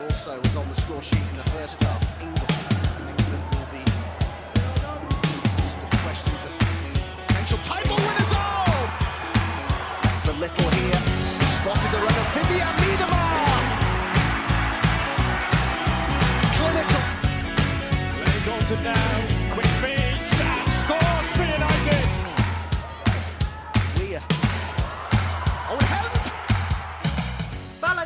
Also was on the score sheet in the first half. England, England will be questions of potential title winners. Oh, the little here spotted the run of Vivian Miedemar. Clinical. Ray Dalton now,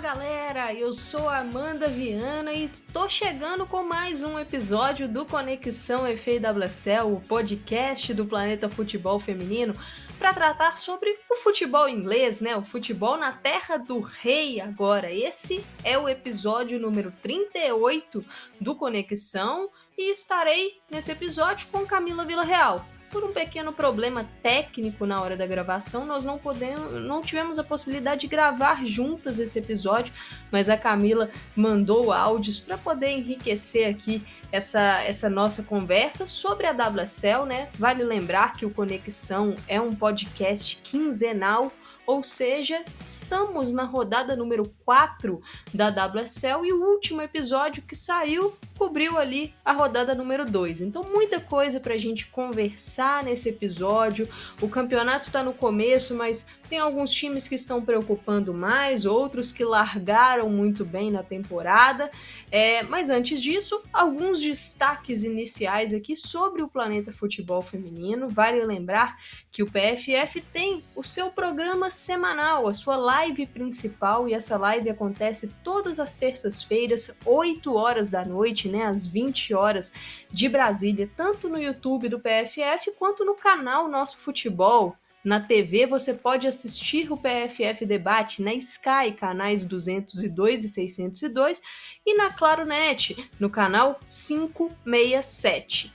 galera, eu sou Amanda Viana e estou chegando com mais um episódio do Conexão FAWSL, o podcast do Planeta Futebol Feminino, para tratar sobre o futebol inglês, né? O futebol na terra do rei agora. Esse é o episódio número 38 do Conexão e estarei nesse episódio com Camila Villarreal. Por um pequeno problema técnico na hora da gravação, nós não podemos, não tivemos a possibilidade de gravar juntas esse episódio, mas a Camila mandou áudios para poder enriquecer aqui essa, essa nossa conversa sobre a WSL, né? Vale lembrar que o Conexão é um podcast quinzenal ou seja, estamos na rodada número 4 da WSL e o último episódio que saiu cobriu ali a rodada número 2. Então, muita coisa para a gente conversar nesse episódio. O campeonato está no começo, mas tem alguns times que estão preocupando mais, outros que largaram muito bem na temporada. É, mas antes disso, alguns destaques iniciais aqui sobre o Planeta Futebol Feminino. Vale lembrar que o PFF tem o seu programa semanal, a sua live principal, e essa live acontece todas as terças-feiras, 8 horas da noite, né, às 20 horas de Brasília, tanto no YouTube do PFF quanto no canal Nosso Futebol. Na TV você pode assistir o PFF Debate na Sky, canais 202 e 602, e na Claro Net, no canal 567.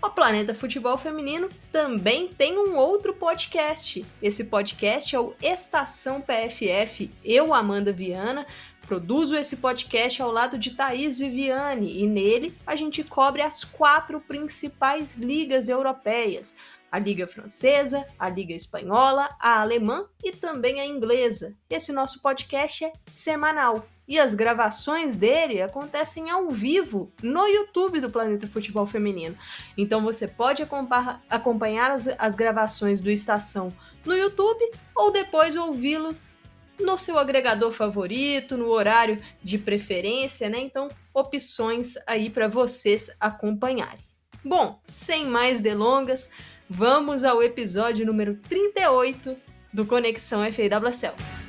O Planeta Futebol Feminino também tem um outro podcast. Esse podcast é o Estação PFF. Eu, Amanda Viana, produzo esse podcast ao lado de Thaís Viviane e nele a gente cobre as quatro principais ligas europeias: a Liga Francesa, a Liga Espanhola, a Alemã e também a Inglesa. Esse nosso podcast é semanal. E as gravações dele acontecem ao vivo no YouTube do Planeta Futebol Feminino. Então você pode acompanhar as, as gravações do Estação no YouTube ou depois ouvi-lo no seu agregador favorito, no horário de preferência, né? Então, opções aí para vocês acompanharem. Bom, sem mais delongas, vamos ao episódio número 38 do Conexão FAWCL.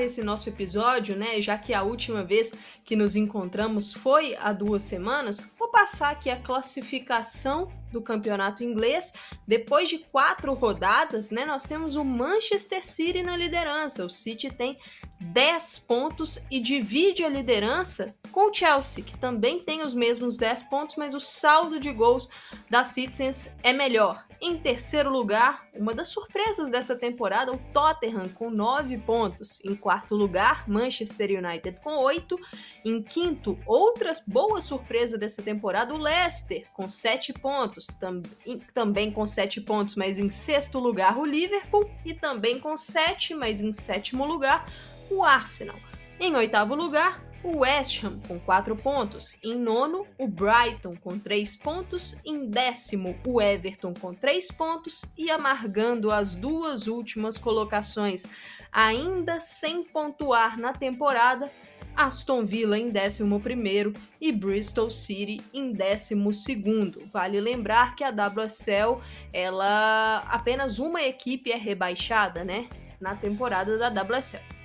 Começar esse nosso episódio, né, já que a última vez que nos encontramos foi há duas semanas, vou passar aqui a classificação do campeonato inglês. Depois de quatro rodadas, né, nós temos o Manchester City na liderança. O City tem 10 pontos e divide a liderança com o Chelsea, que também tem os mesmos 10 pontos, mas o saldo de gols da Citizens é melhor. Em terceiro lugar, uma das surpresas dessa temporada, o Tottenham com 9 pontos. Em quarto lugar, Manchester United com 8. Em quinto, outra boa surpresa dessa temporada, o Leicester com 7 pontos. Tam também com 7 pontos, mas em sexto lugar, o Liverpool. E também com 7, mas em sétimo lugar, o Arsenal. Em oitavo lugar, o West Ham com 4 pontos, em nono o Brighton com 3 pontos, em décimo o Everton com 3 pontos e amargando as duas últimas colocações, ainda sem pontuar na temporada, Aston Villa em 11 e Bristol City em 12. Vale lembrar que a WSL, ela apenas uma equipe é rebaixada, né, na temporada da WSL.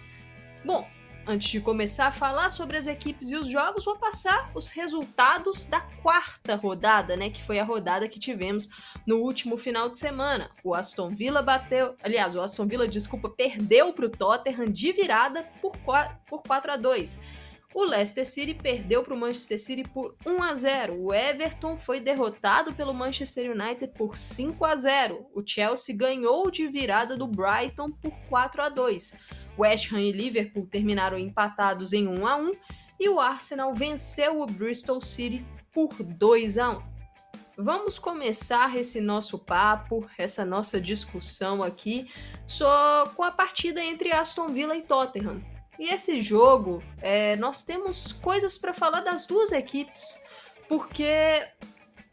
Bom, Antes de começar a falar sobre as equipes e os jogos, vou passar os resultados da quarta rodada, né? Que foi a rodada que tivemos no último final de semana. O Aston Villa bateu. Aliás, o Aston Villa, desculpa, perdeu para o Tottenham de virada por 4, por 4 a 2. O Leicester City perdeu para o Manchester City por 1 a 0. O Everton foi derrotado pelo Manchester United por 5 a 0. O Chelsea ganhou de virada do Brighton por 4 a 2. West Ham e Liverpool terminaram empatados em 1 a 1 e o Arsenal venceu o Bristol City por 2 a 1. Vamos começar esse nosso papo, essa nossa discussão aqui, só com a partida entre Aston Villa e Tottenham. E esse jogo, é, nós temos coisas para falar das duas equipes, porque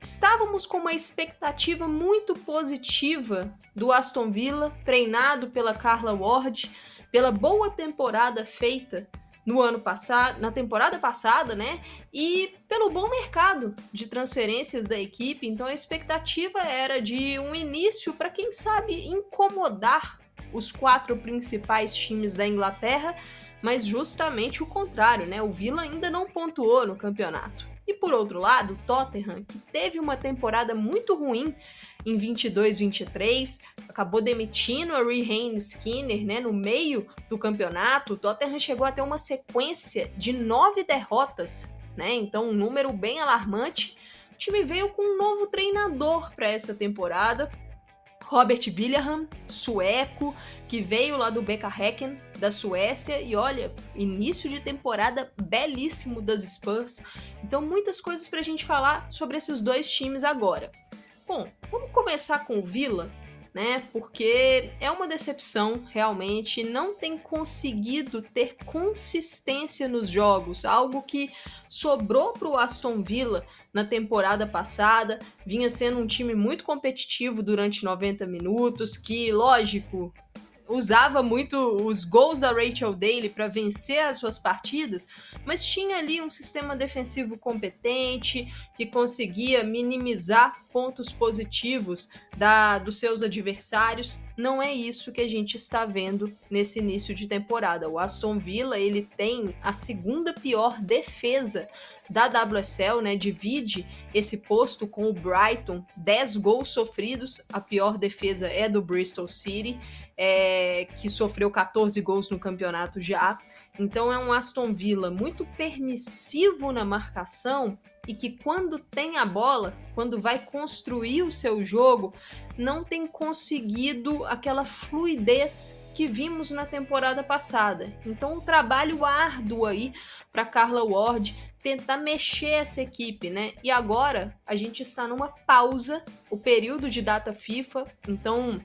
estávamos com uma expectativa muito positiva do Aston Villa, treinado pela Carla Ward, pela boa temporada feita no ano passado, na temporada passada, né? E pelo bom mercado de transferências da equipe, então a expectativa era de um início para quem sabe incomodar os quatro principais times da Inglaterra mas justamente o contrário, né? O Villa ainda não pontuou no campeonato. E por outro lado, Tottenham, que teve uma temporada muito ruim em 22-23, acabou demitindo a Rehain Skinner né, no meio do campeonato. O Tottenham chegou a ter uma sequência de nove derrotas, né? Então, um número bem alarmante. O time veio com um novo treinador para essa temporada, Robert William, sueco, que veio lá do Beka Häcken, da Suécia, e olha, início de temporada belíssimo das Spurs. Então, muitas coisas para a gente falar sobre esses dois times agora. Bom, vamos começar com o Villa, né? Porque é uma decepção, realmente, não tem conseguido ter consistência nos jogos, algo que sobrou para o Aston Villa na temporada passada, vinha sendo um time muito competitivo durante 90 minutos, que, lógico, usava muito os gols da Rachel Daly para vencer as suas partidas, mas tinha ali um sistema defensivo competente que conseguia minimizar pontos positivos da, dos seus adversários. Não é isso que a gente está vendo nesse início de temporada. O Aston Villa ele tem a segunda pior defesa da WSL, né? Divide esse posto com o Brighton, 10 gols sofridos. A pior defesa é do Bristol City é, que sofreu 14 gols no campeonato já. Então é um Aston Villa muito permissivo na marcação e que quando tem a bola, quando vai construir o seu jogo, não tem conseguido aquela fluidez que vimos na temporada passada. Então, um trabalho árduo aí para Carla Ward tentar mexer essa equipe, né? E agora a gente está numa pausa, o período de data FIFA, então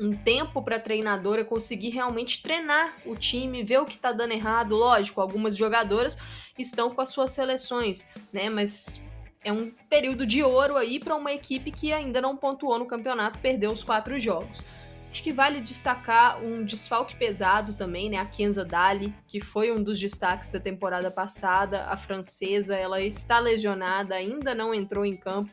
um tempo para a treinadora conseguir realmente treinar o time, ver o que está dando errado. Lógico, algumas jogadoras estão com as suas seleções, né? Mas é um período de ouro aí para uma equipe que ainda não pontuou no campeonato, perdeu os quatro jogos. Acho que vale destacar um desfalque pesado também, né? A Kenza Dali, que foi um dos destaques da temporada passada, a francesa, ela está lesionada, ainda não entrou em campo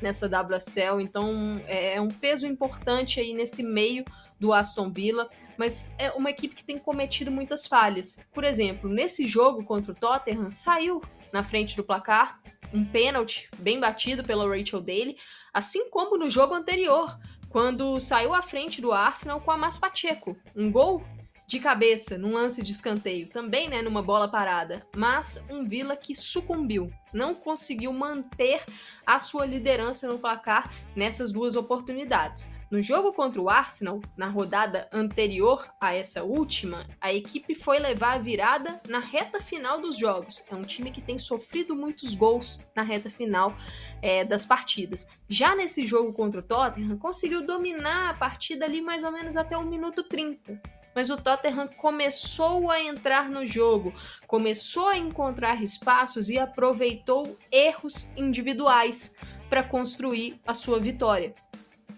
nessa WSL, então é, é um peso importante aí nesse meio do Aston Villa, mas é uma equipe que tem cometido muitas falhas. Por exemplo, nesse jogo contra o Tottenham, saiu na frente do placar um pênalti bem batido pela Rachel Daly, assim como no jogo anterior, quando saiu à frente do Arsenal com a Mas Pacheco. Um gol de cabeça num lance de escanteio, também né, numa bola parada, mas um Vila que sucumbiu, não conseguiu manter a sua liderança no placar nessas duas oportunidades. No jogo contra o Arsenal, na rodada anterior a essa última, a equipe foi levar a virada na reta final dos jogos. É um time que tem sofrido muitos gols na reta final é, das partidas. Já nesse jogo contra o Tottenham, conseguiu dominar a partida ali mais ou menos até o minuto 30 mas o Tottenham começou a entrar no jogo, começou a encontrar espaços e aproveitou erros individuais para construir a sua vitória.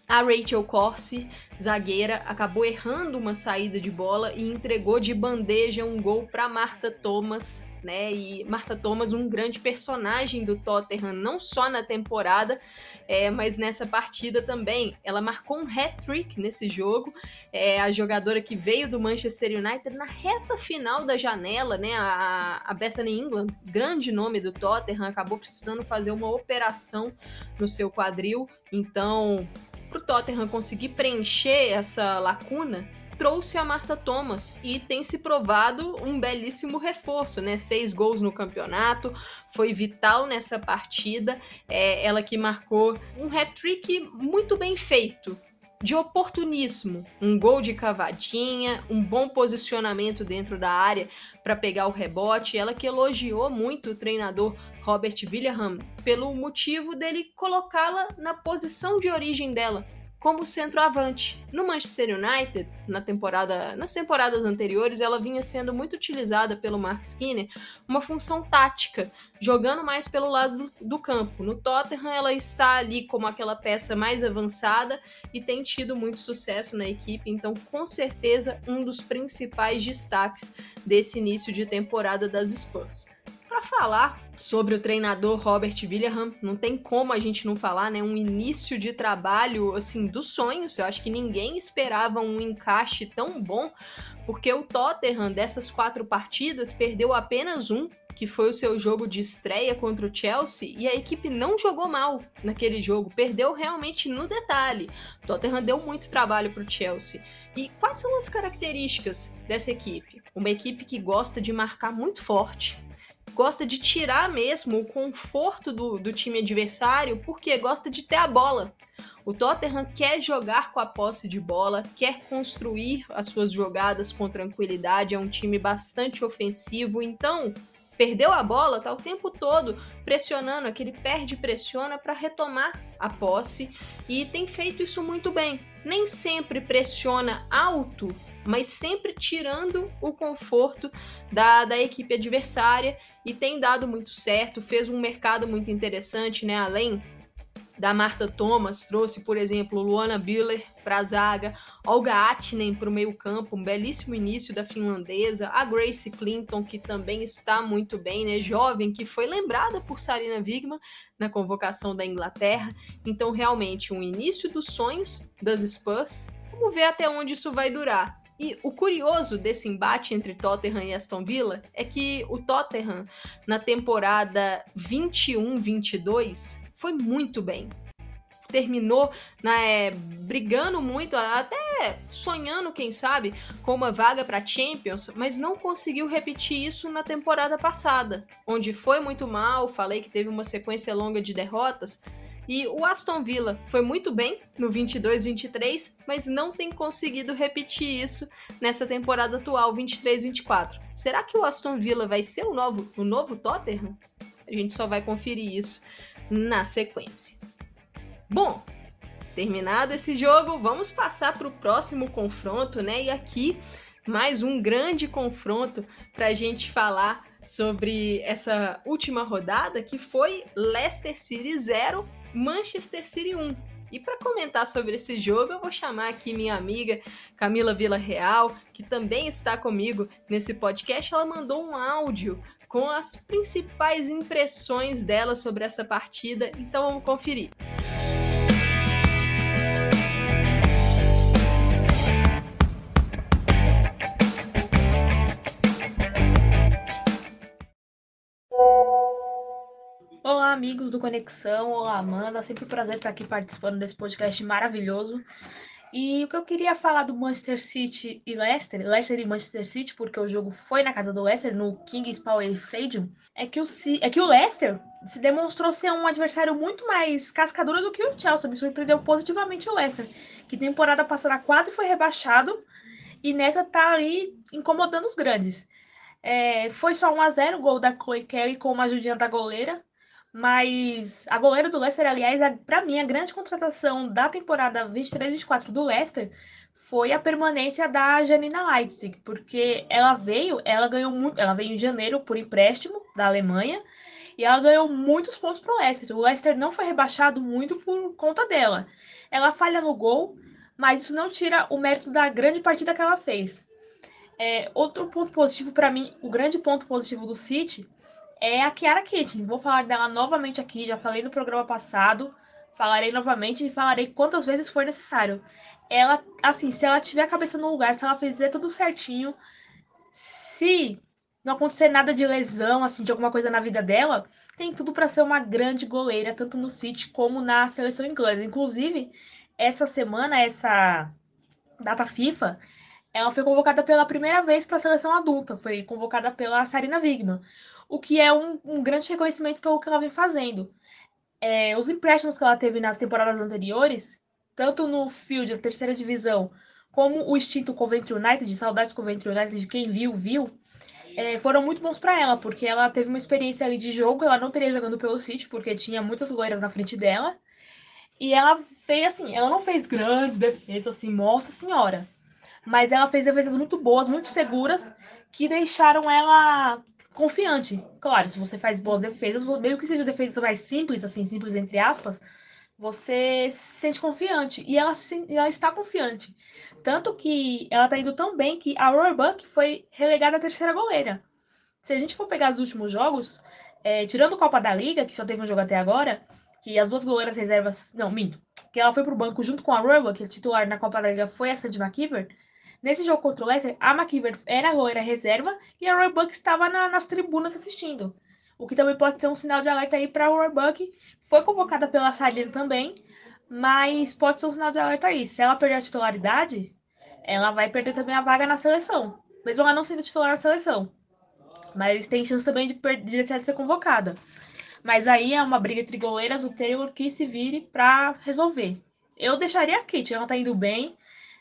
A Rachel Corsi, zagueira, acabou errando uma saída de bola e entregou de bandeja um gol para Marta Thomas né? E Marta Thomas, um grande personagem do Tottenham, não só na temporada, é, mas nessa partida também. Ela marcou um hat-trick nesse jogo. É a jogadora que veio do Manchester United na reta final da janela, né? A, a Bethany England, grande nome do Tottenham, acabou precisando fazer uma operação no seu quadril. Então, para o Tottenham conseguir preencher essa lacuna, trouxe a Marta Thomas e tem se provado um belíssimo reforço, né? Seis gols no campeonato, foi vital nessa partida. É, ela que marcou um hat-trick muito bem feito, de oportunismo, um gol de cavadinha, um bom posicionamento dentro da área para pegar o rebote. Ela que elogiou muito o treinador Robert William pelo motivo dele colocá-la na posição de origem dela, como centroavante. No Manchester United, na temporada, nas temporadas anteriores, ela vinha sendo muito utilizada pelo Mark Skinner, uma função tática, jogando mais pelo lado do, do campo. No Tottenham, ela está ali como aquela peça mais avançada e tem tido muito sucesso na equipe, então com certeza um dos principais destaques desse início de temporada das Spurs para falar sobre o treinador Robert William, não tem como a gente não falar, né? Um início de trabalho assim dos sonhos. Eu acho que ninguém esperava um encaixe tão bom, porque o Tottenham dessas quatro partidas perdeu apenas um, que foi o seu jogo de estreia contra o Chelsea, e a equipe não jogou mal naquele jogo, perdeu realmente no detalhe. Tottenham deu muito trabalho para o Chelsea. E quais são as características dessa equipe? Uma equipe que gosta de marcar muito forte, gosta de tirar mesmo o conforto do, do time adversário, porque gosta de ter a bola. O Tottenham quer jogar com a posse de bola, quer construir as suas jogadas com tranquilidade, é um time bastante ofensivo, então perdeu a bola, tá o tempo todo pressionando, aquele perde pressiona para retomar a posse e tem feito isso muito bem. Nem sempre pressiona alto, mas sempre tirando o conforto da, da equipe adversária e tem dado muito certo, fez um mercado muito interessante, né? Além da Marta Thomas, trouxe, por exemplo, Luana Biller para a zaga, Olga Atinen para o meio-campo, um belíssimo início da finlandesa, a Grace Clinton, que também está muito bem, né? Jovem, que foi lembrada por Sarina Wigman na convocação da Inglaterra. Então, realmente, um início dos sonhos das Spurs. Vamos ver até onde isso vai durar. E o curioso desse embate entre Tottenham e Aston Villa é que o Tottenham, na temporada 21-22, foi muito bem. Terminou né, brigando muito, até sonhando, quem sabe, com uma vaga para Champions, mas não conseguiu repetir isso na temporada passada, onde foi muito mal. Falei que teve uma sequência longa de derrotas. E o Aston Villa foi muito bem no 22-23, mas não tem conseguido repetir isso nessa temporada atual, 23-24. Será que o Aston Villa vai ser o novo, o novo Tottenham? A gente só vai conferir isso na sequência. Bom, terminado esse jogo, vamos passar para o próximo confronto, né? E aqui mais um grande confronto para a gente falar sobre essa última rodada que foi Leicester City 0, Manchester City 1. E para comentar sobre esse jogo, eu vou chamar aqui minha amiga Camila Vila Real, que também está comigo nesse podcast. Ela mandou um áudio com as principais impressões dela sobre essa partida. Então vamos conferir. Olá, amigos do Conexão. Olá, Amanda. Sempre um prazer estar aqui participando desse podcast maravilhoso. E o que eu queria falar do Manchester City e Leicester, Leicester e Manchester City, porque o jogo foi na casa do Leicester, no Kings Power Stadium, é que o, é que o Leicester se demonstrou ser um adversário muito mais cascadura do que o Chelsea. Me surpreendeu positivamente o Leicester, que temporada passada quase foi rebaixado e nessa tá ali incomodando os grandes. É, foi só 1 a 0 o gol da Chloe Kelly com uma ajudinha da goleira. Mas a goleira do Leicester, aliás, para mim, a grande contratação da temporada 23-24 do Leicester foi a permanência da Janina Leipzig, porque ela veio, ela ganhou muito, ela veio em janeiro por empréstimo da Alemanha e ela ganhou muitos pontos pro Leicester. O Leicester não foi rebaixado muito por conta dela. Ela falha no gol, mas isso não tira o mérito da grande partida que ela fez. É, outro ponto positivo para mim, o grande ponto positivo do City é a Kiara Kitchen. Vou falar dela novamente aqui, já falei no programa passado, falarei novamente e falarei quantas vezes for necessário. Ela, assim, se ela tiver a cabeça no lugar, se ela fizer tudo certinho, se não acontecer nada de lesão, assim, de alguma coisa na vida dela, tem tudo para ser uma grande goleira, tanto no City como na seleção inglesa. Inclusive, essa semana, essa data FIFA, ela foi convocada pela primeira vez para a seleção adulta, foi convocada pela Sarina Wigman, o que é um, um grande reconhecimento pelo que ela vem fazendo. É, os empréstimos que ela teve nas temporadas anteriores, tanto no field da terceira divisão, como o extinto Coventry United, saudades Coventry United, de quem viu, viu, é, foram muito bons para ela, porque ela teve uma experiência ali de jogo, ela não teria jogando pelo City, porque tinha muitas loiras na frente dela, e ela fez assim, ela não fez grandes defesas, assim, nossa senhora, mas ela fez defesas muito boas, muito seguras, que deixaram ela confiante. Claro, se você faz boas defesas, mesmo que seja defesas mais simples, assim, simples entre aspas, você se sente confiante. E ela, ela está confiante. Tanto que ela está indo tão bem que a Roebuck foi relegada à terceira goleira. Se a gente for pegar os últimos jogos, é, tirando o Copa da Liga, que só teve um jogo até agora, que as duas goleiras reservas. Não, minto. Que ela foi pro banco junto com a Roebuck, que a titular na Copa da Liga foi a Sandy McKeever. Nesse jogo contra o Leicester, a McKeever era a goleira reserva e a Roebuck estava na, nas tribunas assistindo. O que também pode ser um sinal de alerta aí para a Roebuck. Foi convocada pela Sarina também, mas pode ser um sinal de alerta aí. Se ela perder a titularidade, ela vai perder também a vaga na seleção. Mesmo ela não sendo titular na seleção. Mas tem chance também de, de deixar de ser convocada. Mas aí é uma briga entre goleiras, o Taylor que se vire para resolver. Eu deixaria a Kate, ela tá indo bem.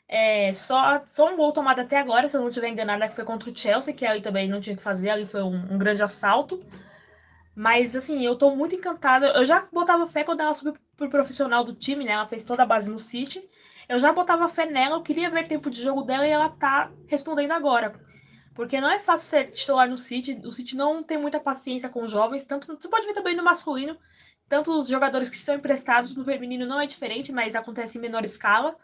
É, só, só um gol tomado até agora, se eu não estiver enganada, que foi contra o Chelsea, que ali também não tinha que fazer, ali foi um, um grande assalto. Mas, assim, eu tô muito encantada. Eu já botava fé quando ela subiu pro profissional do time, né? Ela fez toda a base no City. Eu já botava fé nela, eu queria ver tempo de jogo dela e ela tá respondendo agora. Porque não é fácil ser titular no City. O City não tem muita paciência com os jovens. Tanto, você pode ver também no masculino. Tanto os jogadores que são emprestados no feminino não é diferente, mas acontece em menor escala.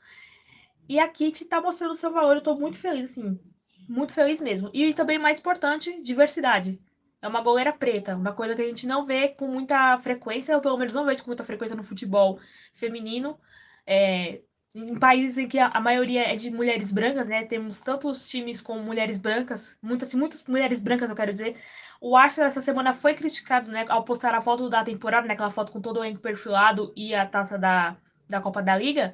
E a Kit tá mostrando o seu valor, eu tô muito feliz, assim. Muito feliz mesmo. E também, mais importante, diversidade. É uma goleira preta, uma coisa que a gente não vê com muita frequência, ou pelo menos não vejo com muita frequência no futebol feminino. É, em países em que a, maioria é de mulheres brancas, né? Temos tantos times com mulheres brancas, muitas, muitas mulheres brancas, eu quero dizer. O Arsenal essa semana foi criticado, né, ao postar a foto da temporada, né, aquela foto com todo o elenco perfilado e a taça da, da Copa da Liga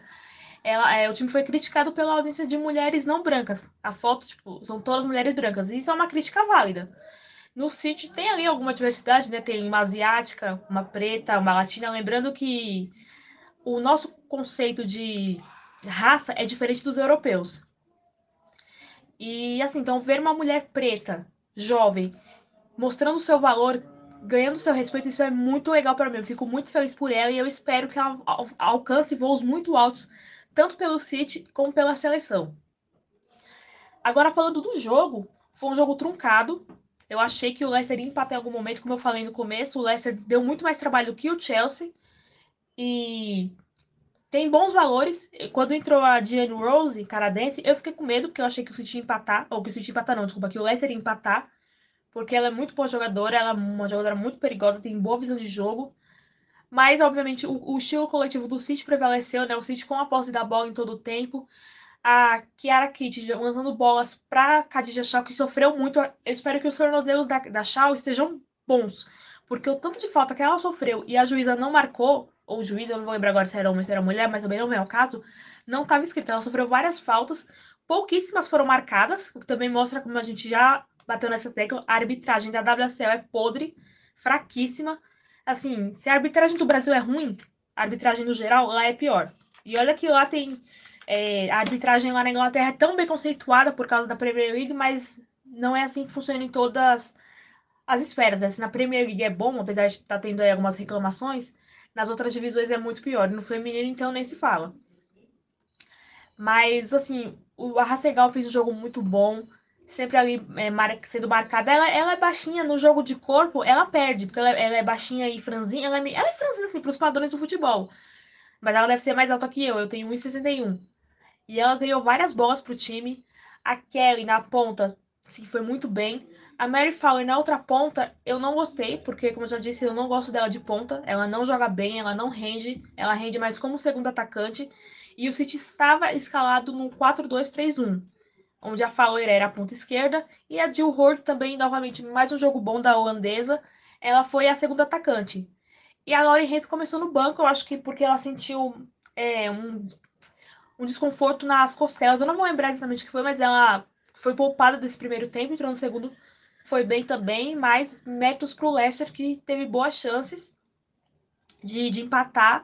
ela, é, o time foi criticado pela ausência de mulheres não brancas. A foto, tipo, são todas mulheres brancas. E isso é uma crítica válida. No City tem ali alguma diversidade, né? Tem uma asiática, uma preta, uma latina. Lembrando que o nosso conceito de raça é diferente dos europeus. E assim, então ver uma mulher preta, jovem, mostrando seu valor, ganhando seu respeito, isso é muito legal para mim. Eu fico muito feliz por ela e eu espero que ela alcance voos muito altos tanto pelo City como pela seleção. Agora, falando do jogo, foi um jogo truncado. Eu achei que o Leicester ia empatar em algum momento, como eu falei no começo. O Leicester deu muito mais trabalho do que o Chelsea. E tem bons valores. Quando entrou a Diane Rose, canadense, eu fiquei com medo, porque eu achei que o City ia empatar. Ou que o City ia empatar, não, desculpa, que o Leicester ia empatar. Porque ela é muito boa jogadora, ela é uma jogadora muito perigosa, tem boa visão de jogo. Mas, obviamente, o, o, estilo coletivo do City prevaleceu, né? O City com a posse da bola em todo o tempo. A Kiara Kitt lançando bolas para Khadija Shaw, que sofreu muito. Eu espero que os tornozelos da, da Shaw estejam bons. Porque o tanto de falta que ela sofreu e a juíza não marcou, ou juiz, eu não vou lembrar agora se era homem ou se era mulher, mas também não é o caso, não estava escrito. Ela sofreu várias faltas, pouquíssimas foram marcadas, o que também mostra como a gente já bateu nessa tecla. A arbitragem da WSL é podre, fraquíssima assim, se a arbitragem do Brasil é ruim, a arbitragem no geral lá é pior. E olha que lá tem. É, a arbitragem lá na Inglaterra é tão bem conceituada por causa da Premier League, mas não é assim que funciona em todas as esferas. Né? Se na Premier League é bom, apesar de estar tá tendo aí algumas reclamações, nas outras divisões é muito pior. No feminino, então, nem se fala. Mas, assim, o Arracegal fez um jogo muito bom sempre ali é, mar, sendo marcada. Ela, ela é baixinha no jogo de corpo, ela perde, porque ela, ela é baixinha e franzinha. Ela é, ela é franzinha, assim, pros padrões do futebol. Mas ela deve ser mais alta que eu, eu tenho 1,61. E ela ganhou várias bolas pro time. A Kelly na ponta, sim, foi muito bem. A Mary Fowler na outra ponta, eu não gostei, porque, como eu já disse, eu não gosto dela de ponta. Ela não joga bem, ela não rende. Ela rende mais como segundo atacante. E o City estava escalado no 4-2-3-1 onde a Fowler era a ponta esquerda, e a Jill Hort também, novamente, mais um jogo bom da holandesa, ela foi a segunda atacante. E a Laurie Hemp começou no banco, eu acho que porque ela sentiu é, um, um desconforto nas costelas. Eu não vou lembrar exatamente o que foi, mas ela foi poupada desse primeiro tempo, entrou no segundo, foi bem também, mas méritos para o Leicester que teve boas chances de, de empatar.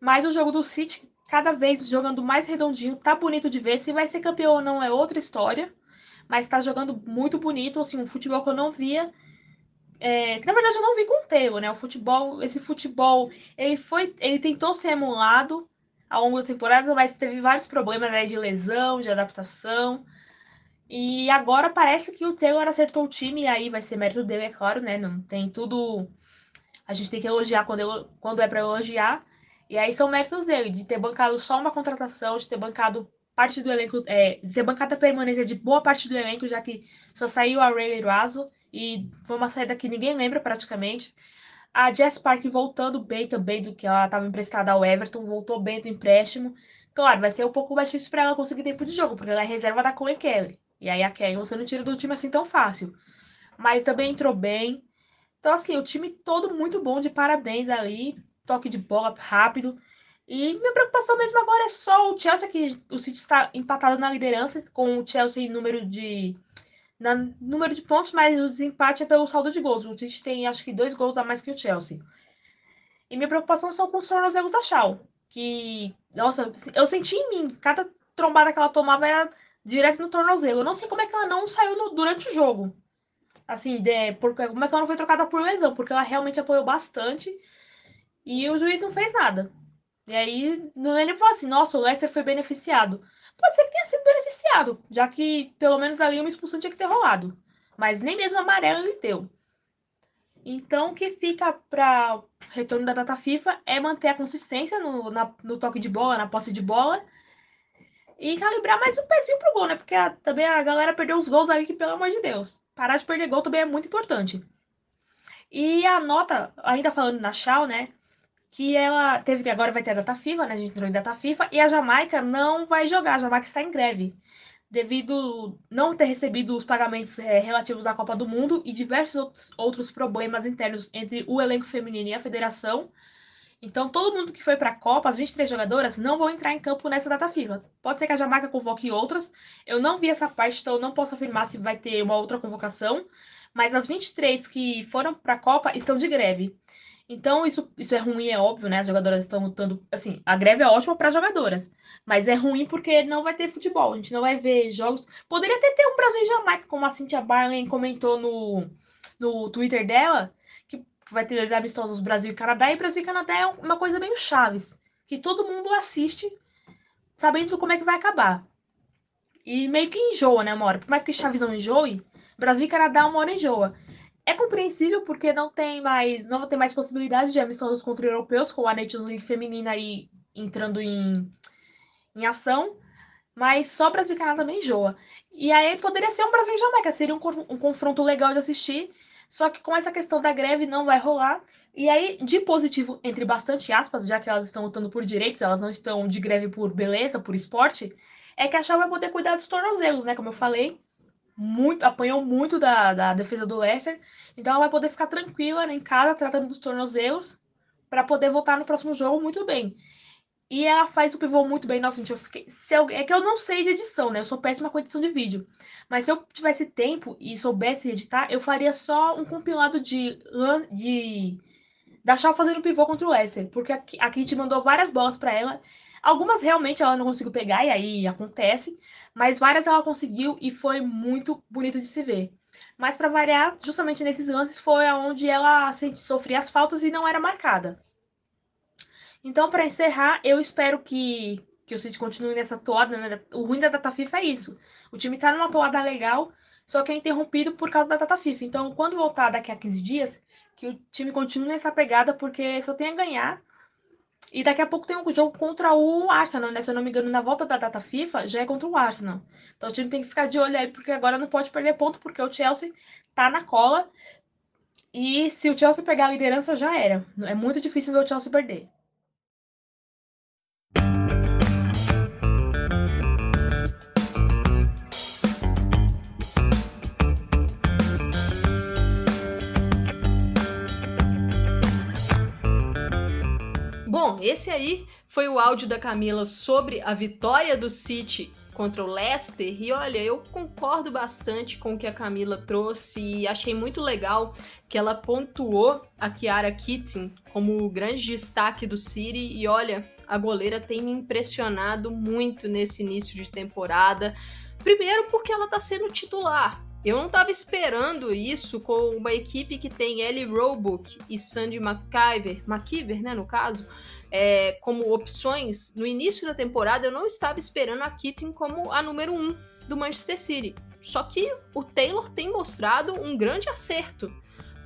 Mas o jogo do City, cada vez jogando mais redondinho, tá bonito de ver. Se vai ser campeão ou não é outra história, mas tá jogando muito bonito, assim, um futebol que eu não via. É, que na verdade eu não vi com o Teo, né? O futebol, esse futebol, ele foi, ele tentou ser emulado ao longo da temporada, mas teve vários problemas né, de lesão, de adaptação. E agora parece que o Taylor acertou o time, e aí vai ser mérito dele, é claro, né? Não tem tudo. A gente tem que elogiar quando, quando é para elogiar. E aí são méritos dele, de ter bancado só uma contratação, de ter bancado parte do elenco, é, de ter bancado a permanência de boa parte do elenco, já que só saiu a Ray Razo, e foi uma saída que ninguém lembra praticamente. A Jess Park voltando bem também do que ela estava emprestada ao Everton, voltou bem do empréstimo. Claro, vai ser um pouco mais difícil para ela conseguir tempo de jogo, porque ela é reserva da Chloe Kelly. E aí a Kelly você não tira do time assim tão fácil. Mas também entrou bem. Então, assim, o time todo muito bom, de parabéns ali. Toque de bola rápido. E minha preocupação mesmo agora é só o Chelsea, que o City está empatado na liderança, com o Chelsea em número de. Na, número de pontos, mas o desempate é pelo saldo de gols. O City tem acho que dois gols a mais que o Chelsea. E minha preocupação são com os tornozelos da Shaw. Que, nossa, eu senti em mim, cada trombada que ela tomava era direto no tornozelo. Eu não sei como é que ela não saiu no, durante o jogo. Assim, de, porque, como é que ela não foi trocada por lesão, porque ela realmente apoiou bastante e o juiz não fez nada. E aí, ele falou assim: nossa, o Leicester foi beneficiado. Pode ser que tenha sido beneficiado, já que pelo menos ali uma expulsão tinha que ter rolado. Mas nem mesmo amarelo ele deu. Então, o que fica para retorno da data FIFA é manter a consistência no, na, no toque de bola, na posse de bola e calibrar mais um pezinho pro gol, né? Porque a, também a galera perdeu os gols ali que, pelo amor de Deus, parar de perder gol também é muito importante. E a nota, ainda falando na Shaw, né? Que ela teve, agora vai ter a data FIFA, né? A gente entrou em data FIFA, e a Jamaica não vai jogar, a Jamaica está em greve. Devido não ter recebido os pagamentos é, relativos à Copa do Mundo e diversos outros, outros problemas internos entre o elenco feminino e a federação, então, todo mundo que foi para a Copa, as 23 jogadoras, não vão entrar em campo nessa data FIFA. Pode ser que a Jamaica convoque outras. Eu não vi essa parte, então não posso afirmar se vai ter uma outra convocação. Mas as 23 que foram para a Copa estão de greve. Então, isso, isso é ruim, é óbvio, né? As jogadoras estão lutando. Assim, a greve é ótima para jogadoras. Mas é ruim porque não vai ter futebol. A gente não vai ver jogos. Poderia até ter um Brasil e Jamaica, como a Cynthia Barley comentou no, no Twitter dela vai ter dois amistosos Brasil e Canadá, e Brasil e Canadá é uma coisa meio chaves, que todo mundo assiste sabendo como é que vai acabar. E meio que enjoa, né, uma hora. Por mais que Chaves não enjoe, Brasil e Canadá uma hora enjoa. É compreensível porque não tem mais, não ter mais possibilidade de amistosos contra europeus, com a Nations League feminina aí entrando em, em ação, mas só Brasil e Canadá também enjoa. E aí poderia ser um Brasil e Jamaica, seria um, um confronto legal de assistir, só que com essa questão da greve não vai rolar. E aí, de positivo, entre bastante aspas, já que elas estão lutando por direitos, elas não estão de greve por beleza, por esporte, é que a Shaw vai poder cuidar dos tornozelos, né? Como eu falei, muito, apanhou muito da, da defesa do Leicester. Então ela vai poder ficar tranquila né, em casa, tratando dos tornozelos, para poder voltar no próximo jogo muito bem. E ela faz o pivô muito bem. Nossa, gente, eu fiquei. Se eu... É que eu não sei de edição, né? Eu sou péssima com edição de vídeo. Mas se eu tivesse tempo e soubesse editar, eu faria só um compilado de. de... Da Shaw fazendo pivô contra o Leicester. Porque a, a Kit mandou várias bolas para ela. Algumas realmente ela não conseguiu pegar, e aí acontece. Mas várias ela conseguiu e foi muito bonito de se ver. Mas para variar, justamente nesses lances foi onde ela sofria as faltas e não era marcada. Então, para encerrar, eu espero que, que o City continue nessa toada. Né? O ruim da data FIFA é isso. O time está numa toada legal, só que é interrompido por causa da data FIFA. Então, quando voltar daqui a 15 dias, que o time continue nessa pegada, porque só tem a ganhar. E daqui a pouco tem um jogo contra o Arsenal, né? Se eu não me engano, na volta da data FIFA já é contra o Arsenal. Então o time tem que ficar de olho aí, porque agora não pode perder ponto, porque o Chelsea tá na cola. E se o Chelsea pegar a liderança, já era. É muito difícil ver o Chelsea perder. Bom, esse aí foi o áudio da Camila sobre a vitória do City contra o Leicester. E olha, eu concordo bastante com o que a Camila trouxe e achei muito legal que ela pontuou a Kiara Keating como o grande destaque do City. E olha, a goleira tem me impressionado muito nesse início de temporada. Primeiro porque ela tá sendo titular. Eu não estava esperando isso com uma equipe que tem Ellie Roebuck e Sandy McIver, McIver, né, no caso, é, como opções. No início da temporada, eu não estava esperando a Keating como a número um do Manchester City. Só que o Taylor tem mostrado um grande acerto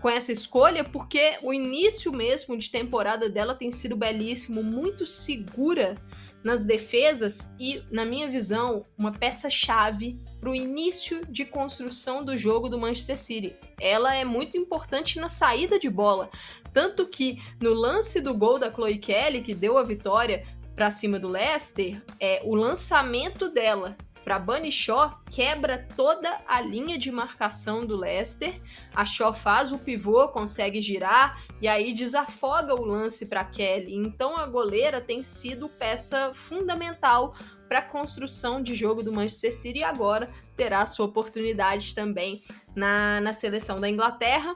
com essa escolha, porque o início mesmo de temporada dela tem sido belíssimo, muito segura nas defesas e, na minha visão, uma peça-chave para o início de construção do jogo do Manchester City. Ela é muito importante na saída de bola, tanto que no lance do gol da Chloe Kelly, que deu a vitória para cima do Leicester, é o lançamento dela para Bunny Shaw quebra toda a linha de marcação do Leicester. A Shaw faz o pivô, consegue girar e aí desafoga o lance para Kelly. Então a goleira tem sido peça fundamental para a construção de jogo do Manchester City e agora terá sua oportunidade também na, na seleção da Inglaterra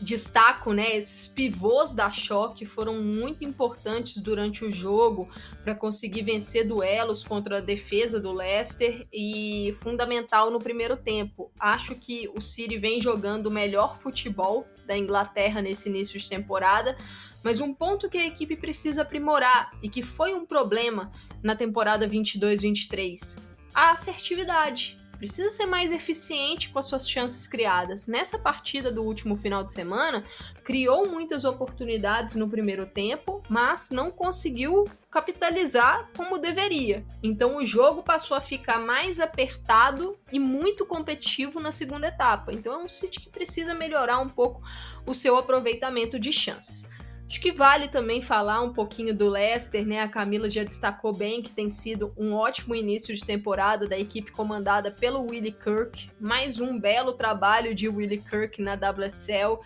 destaco, né, esses pivôs da Choque foram muito importantes durante o jogo para conseguir vencer duelos contra a defesa do Leicester e fundamental no primeiro tempo. Acho que o City vem jogando o melhor futebol da Inglaterra nesse início de temporada, mas um ponto que a equipe precisa aprimorar e que foi um problema na temporada 22-23, a assertividade precisa ser mais eficiente com as suas chances criadas. Nessa partida do último final de semana, criou muitas oportunidades no primeiro tempo, mas não conseguiu capitalizar como deveria. Então o jogo passou a ficar mais apertado e muito competitivo na segunda etapa. Então é um City que precisa melhorar um pouco o seu aproveitamento de chances. Acho que vale também falar um pouquinho do Leicester, né? A Camila já destacou bem que tem sido um ótimo início de temporada da equipe comandada pelo Willie Kirk. Mais um belo trabalho de Willie Kirk na WSL.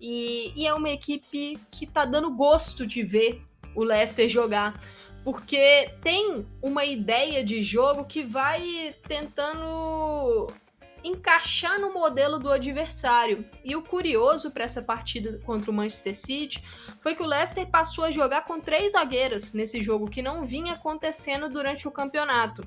E, e é uma equipe que tá dando gosto de ver o Leicester jogar porque tem uma ideia de jogo que vai tentando encaixar no modelo do adversário. E o curioso para essa partida contra o Manchester City foi que o Leicester passou a jogar com três zagueiras nesse jogo que não vinha acontecendo durante o campeonato.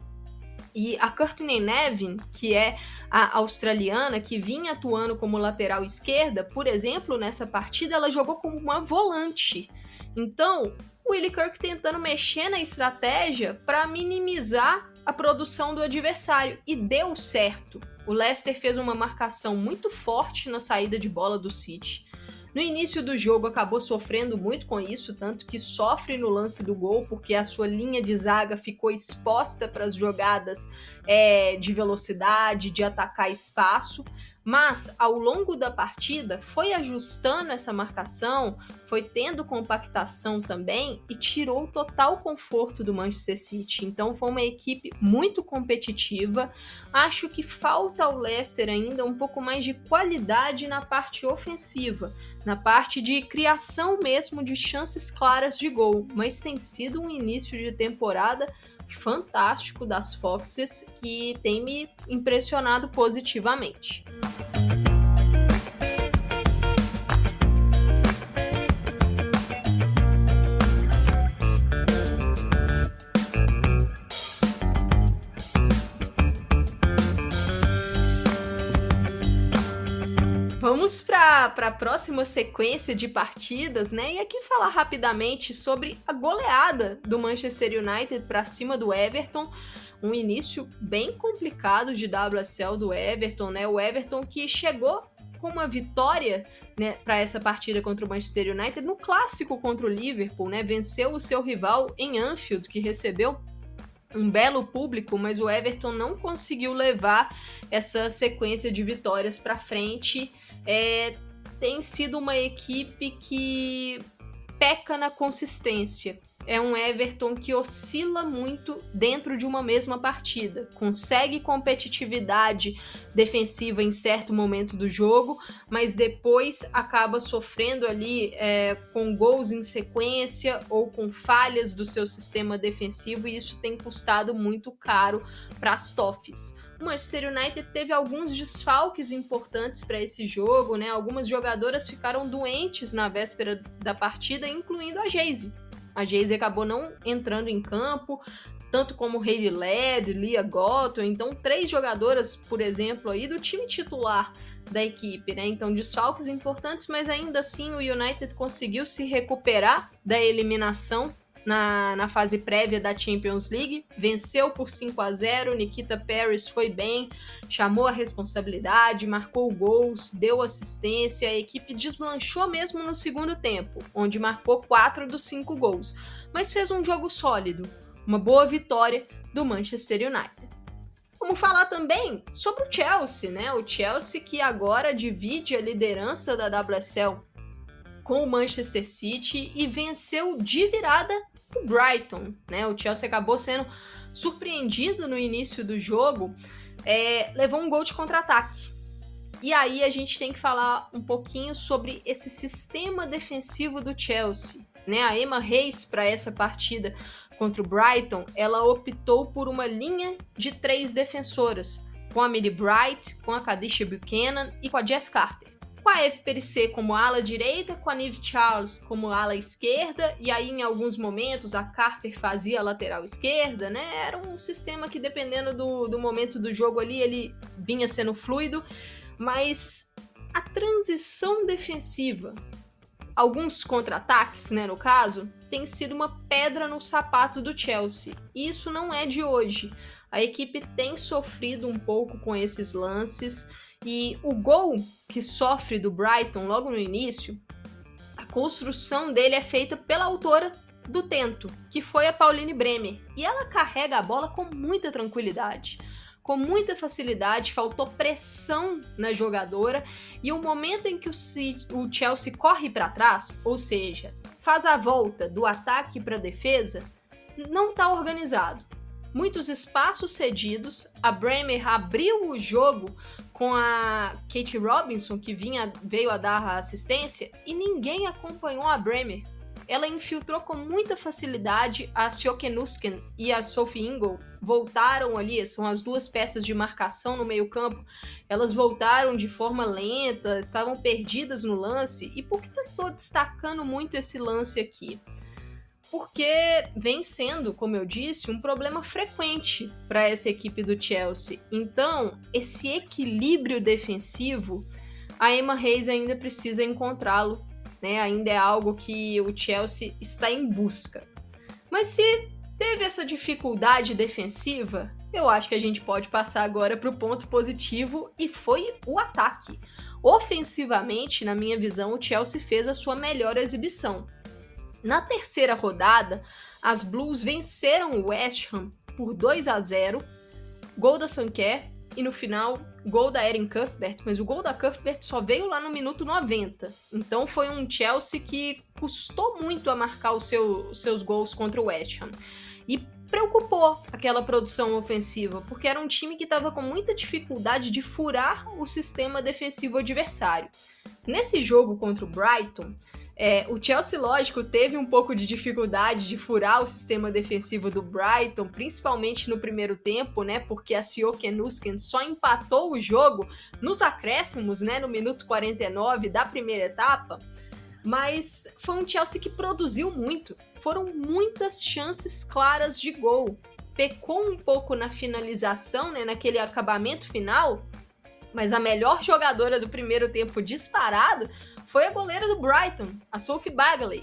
E a Courtney Nevin, que é a australiana que vinha atuando como lateral esquerda, por exemplo, nessa partida ela jogou como uma volante. Então, o Willie Kirk tentando mexer na estratégia para minimizar a produção do adversário e deu certo. O Leicester fez uma marcação muito forte na saída de bola do City. No início do jogo acabou sofrendo muito com isso, tanto que sofre no lance do gol porque a sua linha de zaga ficou exposta para as jogadas é, de velocidade, de atacar espaço mas ao longo da partida foi ajustando essa marcação, foi tendo compactação também e tirou o total conforto do Manchester City. Então foi uma equipe muito competitiva. Acho que falta ao Leicester ainda um pouco mais de qualidade na parte ofensiva, na parte de criação mesmo de chances claras de gol, mas tem sido um início de temporada fantástico das Foxes que tem me impressionado positivamente. Vamos para a próxima sequência de partidas, né? E aqui falar rapidamente sobre a goleada do Manchester United para cima do Everton. Um início bem complicado de WSL do Everton, né? O Everton que chegou com uma vitória né, para essa partida contra o Manchester United no clássico contra o Liverpool, né? Venceu o seu rival em Anfield, que recebeu um belo público, mas o Everton não conseguiu levar essa sequência de vitórias para frente é, tem sido uma equipe que peca na consistência. é um Everton que oscila muito dentro de uma mesma partida. Consegue competitividade defensiva em certo momento do jogo, mas depois acaba sofrendo ali é, com gols em sequência ou com falhas do seu sistema defensivo, e isso tem custado muito caro para as Toffees. O Manchester United teve alguns desfalques importantes para esse jogo, né? Algumas jogadoras ficaram doentes na véspera da partida, incluindo a Geise. A Geise acabou não entrando em campo, tanto como Hayley Led, Lia Goto, então três jogadoras, por exemplo, aí do time titular da equipe, né? Então desfalques importantes, mas ainda assim o United conseguiu se recuperar da eliminação na, na fase prévia da Champions League, venceu por 5 a 0. Nikita Paris foi bem, chamou a responsabilidade, marcou gols, deu assistência. A equipe deslanchou mesmo no segundo tempo, onde marcou 4 dos 5 gols, mas fez um jogo sólido, uma boa vitória do Manchester United. Vamos falar também sobre o Chelsea, né? O Chelsea que agora divide a liderança da WSL com o Manchester City e venceu de virada o Brighton, né? O Chelsea acabou sendo surpreendido no início do jogo, é, levou um gol de contra-ataque. E aí a gente tem que falar um pouquinho sobre esse sistema defensivo do Chelsea. Né? A Emma Reis, para essa partida contra o Brighton, ela optou por uma linha de três defensoras, com a Millie Bright, com a Kadisha Buchanan e com a Jess Carter com a FPC como ala direita, com a Nive Charles como ala esquerda, e aí em alguns momentos a Carter fazia a lateral esquerda, né? Era um sistema que dependendo do, do momento do jogo ali, ele vinha sendo fluido, mas a transição defensiva, alguns contra-ataques, né, no caso, tem sido uma pedra no sapato do Chelsea. E isso não é de hoje. A equipe tem sofrido um pouco com esses lances. E o gol que sofre do Brighton logo no início, a construção dele é feita pela autora do tento, que foi a Pauline Bremer. E ela carrega a bola com muita tranquilidade, com muita facilidade, faltou pressão na jogadora e o momento em que o Chelsea corre para trás, ou seja, faz a volta do ataque para a defesa, não está organizado. Muitos espaços cedidos, a Bremer abriu o jogo com a Kate Robinson, que vinha, veio a dar a assistência, e ninguém acompanhou a Bremer. Ela infiltrou com muita facilidade a Sjoke Nusken e a Sophie Ingle. Voltaram ali, são as duas peças de marcação no meio-campo. Elas voltaram de forma lenta, estavam perdidas no lance. E por que eu estou destacando muito esse lance aqui? Porque vem sendo, como eu disse, um problema frequente para essa equipe do Chelsea. Então, esse equilíbrio defensivo, a Emma Reis ainda precisa encontrá-lo, né? Ainda é algo que o Chelsea está em busca. Mas se teve essa dificuldade defensiva, eu acho que a gente pode passar agora para o ponto positivo e foi o ataque. Ofensivamente, na minha visão, o Chelsea fez a sua melhor exibição. Na terceira rodada, as Blues venceram o West Ham por 2 a 0, gol da Sanquer e no final gol da Erin Cuthbert, mas o gol da Cuthbert só veio lá no minuto 90. Então foi um Chelsea que custou muito a marcar os seu, seus gols contra o West Ham. E preocupou aquela produção ofensiva, porque era um time que estava com muita dificuldade de furar o sistema defensivo adversário. Nesse jogo contra o Brighton, é, o Chelsea, lógico, teve um pouco de dificuldade de furar o sistema defensivo do Brighton, principalmente no primeiro tempo, né? Porque a Sioke Nusken só empatou o jogo nos acréscimos, né? No minuto 49 da primeira etapa. Mas foi um Chelsea que produziu muito. Foram muitas chances claras de gol. Pecou um pouco na finalização, né? Naquele acabamento final. Mas a melhor jogadora do primeiro tempo disparado foi a goleira do Brighton, a Sophie Bagley.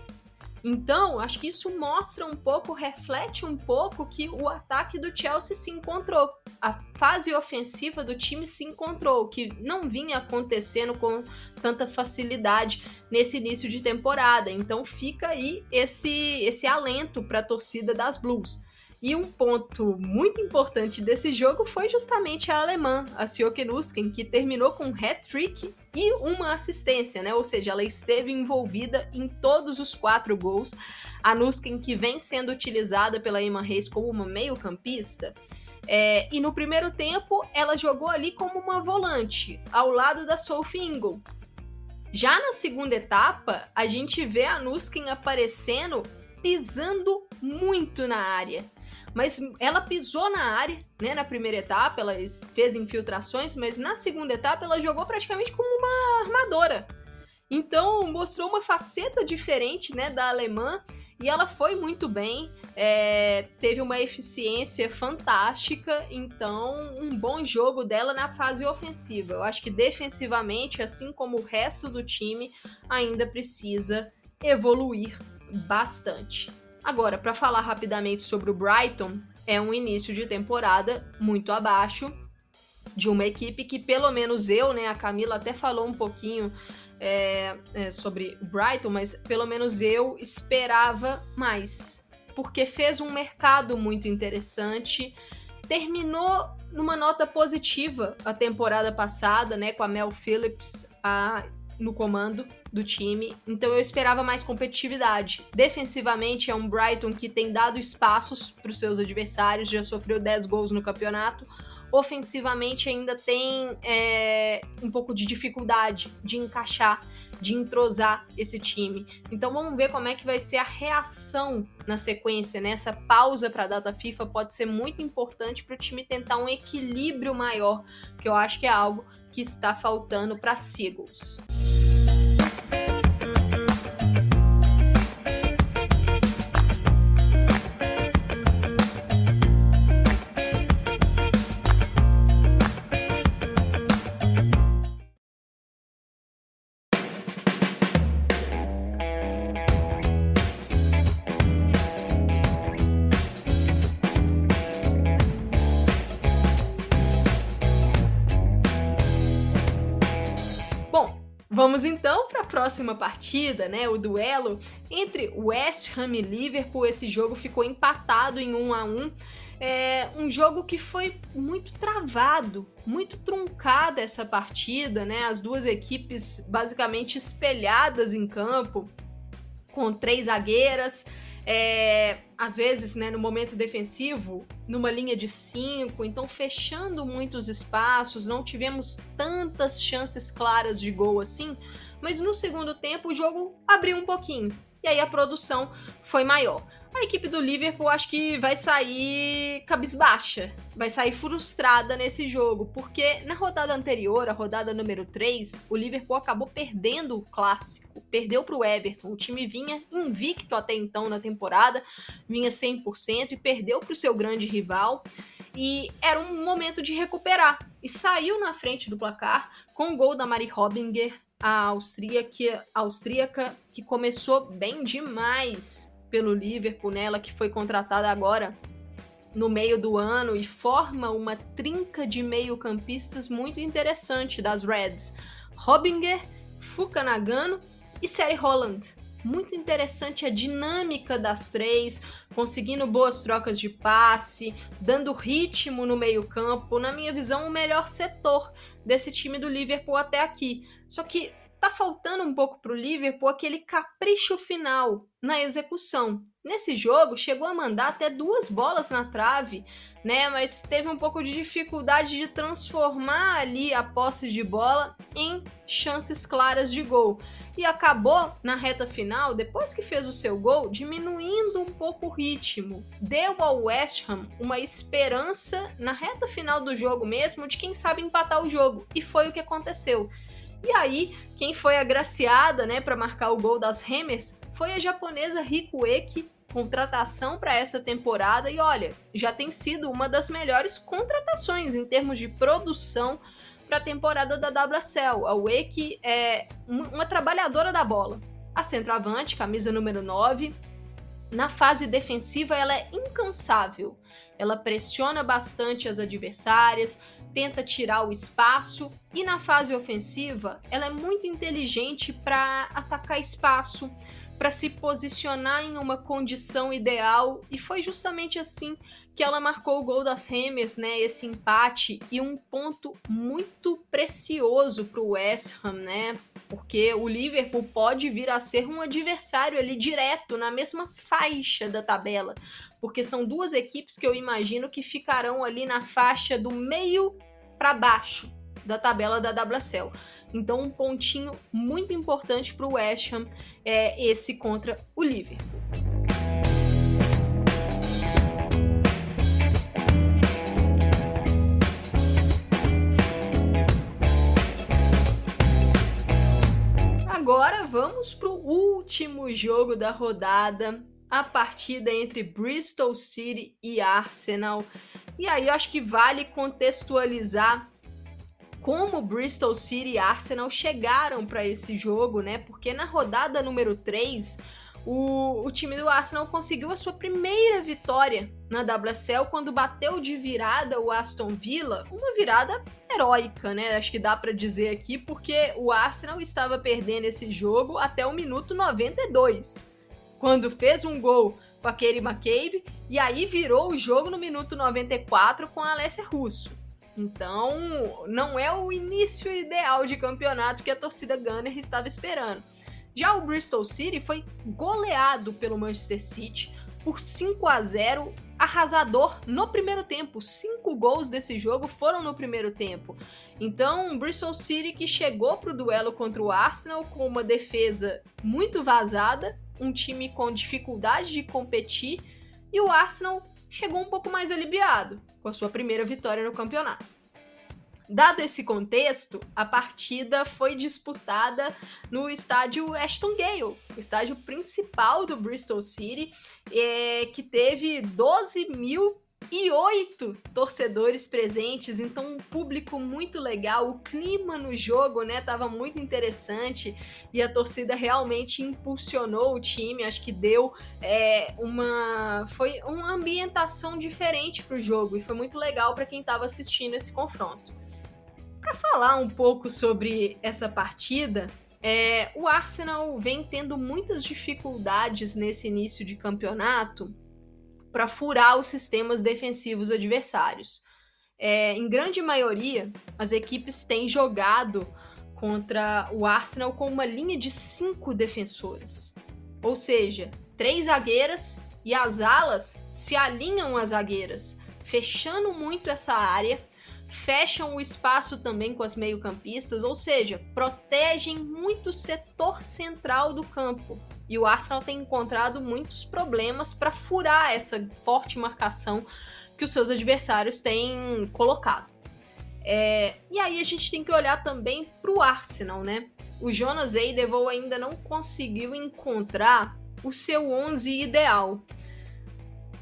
Então, acho que isso mostra um pouco, reflete um pouco que o ataque do Chelsea se encontrou. A fase ofensiva do time se encontrou, que não vinha acontecendo com tanta facilidade nesse início de temporada. Então, fica aí esse, esse alento para a torcida das Blues. E um ponto muito importante desse jogo foi justamente a alemã, a Sjoke Nusken, que terminou com um hat-trick e uma assistência, né? Ou seja, ela esteve envolvida em todos os quatro gols. A Nusken, que vem sendo utilizada pela Emma Reis como uma meio-campista, é, e no primeiro tempo ela jogou ali como uma volante, ao lado da Sophie Ingle. Já na segunda etapa, a gente vê a Nusken aparecendo pisando muito na área. Mas ela pisou na área, né? Na primeira etapa, ela fez infiltrações, mas na segunda etapa ela jogou praticamente como uma armadora. Então mostrou uma faceta diferente, né, da alemã e ela foi muito bem. É, teve uma eficiência fantástica, então um bom jogo dela na fase ofensiva. Eu acho que defensivamente, assim como o resto do time, ainda precisa evoluir bastante. Agora, para falar rapidamente sobre o Brighton, é um início de temporada muito abaixo de uma equipe que, pelo menos eu, né, a Camila até falou um pouquinho é, é, sobre o Brighton, mas pelo menos eu esperava mais, porque fez um mercado muito interessante, terminou numa nota positiva a temporada passada, né, com a Mel Phillips a, no comando do time, então eu esperava mais competitividade. Defensivamente é um Brighton que tem dado espaços para os seus adversários, já sofreu 10 gols no campeonato. Ofensivamente ainda tem é, um pouco de dificuldade de encaixar, de entrosar esse time. Então vamos ver como é que vai ser a reação na sequência, né? Essa pausa para a data FIFA pode ser muito importante para o time tentar um equilíbrio maior, que eu acho que é algo que está faltando para Seagulls. Vamos então para a próxima partida, né? O duelo entre West Ham e Liverpool. Esse jogo ficou empatado em 1 a 1. É um jogo que foi muito travado, muito truncada essa partida, né? As duas equipes basicamente espelhadas em campo, com três zagueiras. É, às vezes, né, no momento defensivo, numa linha de cinco, então fechando muitos espaços, não tivemos tantas chances claras de gol assim, mas no segundo tempo o jogo abriu um pouquinho e aí a produção foi maior a equipe do Liverpool acho que vai sair cabisbaixa, vai sair frustrada nesse jogo, porque na rodada anterior, a rodada número 3, o Liverpool acabou perdendo o clássico, perdeu para o Everton. O time vinha invicto até então na temporada, vinha 100% e perdeu para o seu grande rival. E era um momento de recuperar. E saiu na frente do placar com o gol da Mari Robinger, a austríaca, a austríaca que começou bem demais pelo Liverpool, né? Ela que foi contratada agora no meio do ano e forma uma trinca de meio-campistas muito interessante das Reds. Robinger, Fuka Nagano e Seri Holland. Muito interessante a dinâmica das três, conseguindo boas trocas de passe, dando ritmo no meio-campo. Na minha visão, o melhor setor desse time do Liverpool até aqui. Só que tá faltando um pouco para o Liverpool aquele capricho final na execução. Nesse jogo, chegou a mandar até duas bolas na trave, né? Mas teve um pouco de dificuldade de transformar ali a posse de bola em chances claras de gol. E acabou na reta final, depois que fez o seu gol, diminuindo um pouco o ritmo. Deu ao West Ham uma esperança na reta final do jogo mesmo de quem sabe empatar o jogo. E foi o que aconteceu. E aí, quem foi agraciada, né, para marcar o gol das Hammers foi a japonesa Riku Eki, contratação para essa temporada e olha, já tem sido uma das melhores contratações em termos de produção para a temporada da WSL. A Weki é uma trabalhadora da bola. A centroavante, camisa número 9, na fase defensiva ela é incansável. Ela pressiona bastante as adversárias, tenta tirar o espaço e na fase ofensiva ela é muito inteligente para atacar espaço, para se posicionar em uma condição ideal e foi justamente assim que ela marcou o gol das Hammers, né? Esse empate e um ponto muito precioso para o West Ham, né? Porque o Liverpool pode vir a ser um adversário ali direto na mesma faixa da tabela, porque são duas equipes que eu imagino que ficarão ali na faixa do meio para baixo da tabela da WSL. Então, um pontinho muito importante para o West Ham é esse contra o Liverpool. Agora vamos para o último jogo da rodada, a partida entre Bristol City e Arsenal. E aí eu acho que vale contextualizar como Bristol City e Arsenal chegaram para esse jogo, né? Porque na rodada número 3, o, o, time do Arsenal conseguiu a sua primeira vitória na WSL quando bateu de virada o Aston Villa, uma virada heróica, né? Acho que dá para dizer aqui, porque o Arsenal estava perdendo esse jogo até o minuto 92, quando fez um gol com a Kerry McCabe e aí virou o jogo no minuto 94 com a Alessia Russo. Então, não é o início ideal de campeonato que a torcida Gunner estava esperando. Já o Bristol City foi goleado pelo Manchester City por 5 a 0, arrasador no primeiro tempo. Cinco gols desse jogo foram no primeiro tempo. Então, Bristol City que chegou para o duelo contra o Arsenal com uma defesa muito vazada, um time com dificuldade de competir e o Arsenal chegou um pouco mais aliviado com a sua primeira vitória no campeonato. Dado esse contexto, a partida foi disputada no estádio Ashton Gale, o estádio principal do Bristol City, é, que teve 12 mil e oito torcedores presentes, então um público muito legal, o clima no jogo, né, tava muito interessante e a torcida realmente impulsionou o time, acho que deu é, uma foi uma ambientação diferente para o jogo e foi muito legal para quem estava assistindo esse confronto. Para falar um pouco sobre essa partida, é, o Arsenal vem tendo muitas dificuldades nesse início de campeonato para furar os sistemas defensivos adversários. É, em grande maioria, as equipes têm jogado contra o Arsenal com uma linha de cinco defensoras. Ou seja, três zagueiras e as alas se alinham às zagueiras, fechando muito essa área, fecham o espaço também com as meio-campistas, ou seja, protegem muito o setor central do campo. E o Arsenal tem encontrado muitos problemas para furar essa forte marcação que os seus adversários têm colocado. É, e aí a gente tem que olhar também para o Arsenal, né? O Jonas Eidevall ainda não conseguiu encontrar o seu 11 ideal.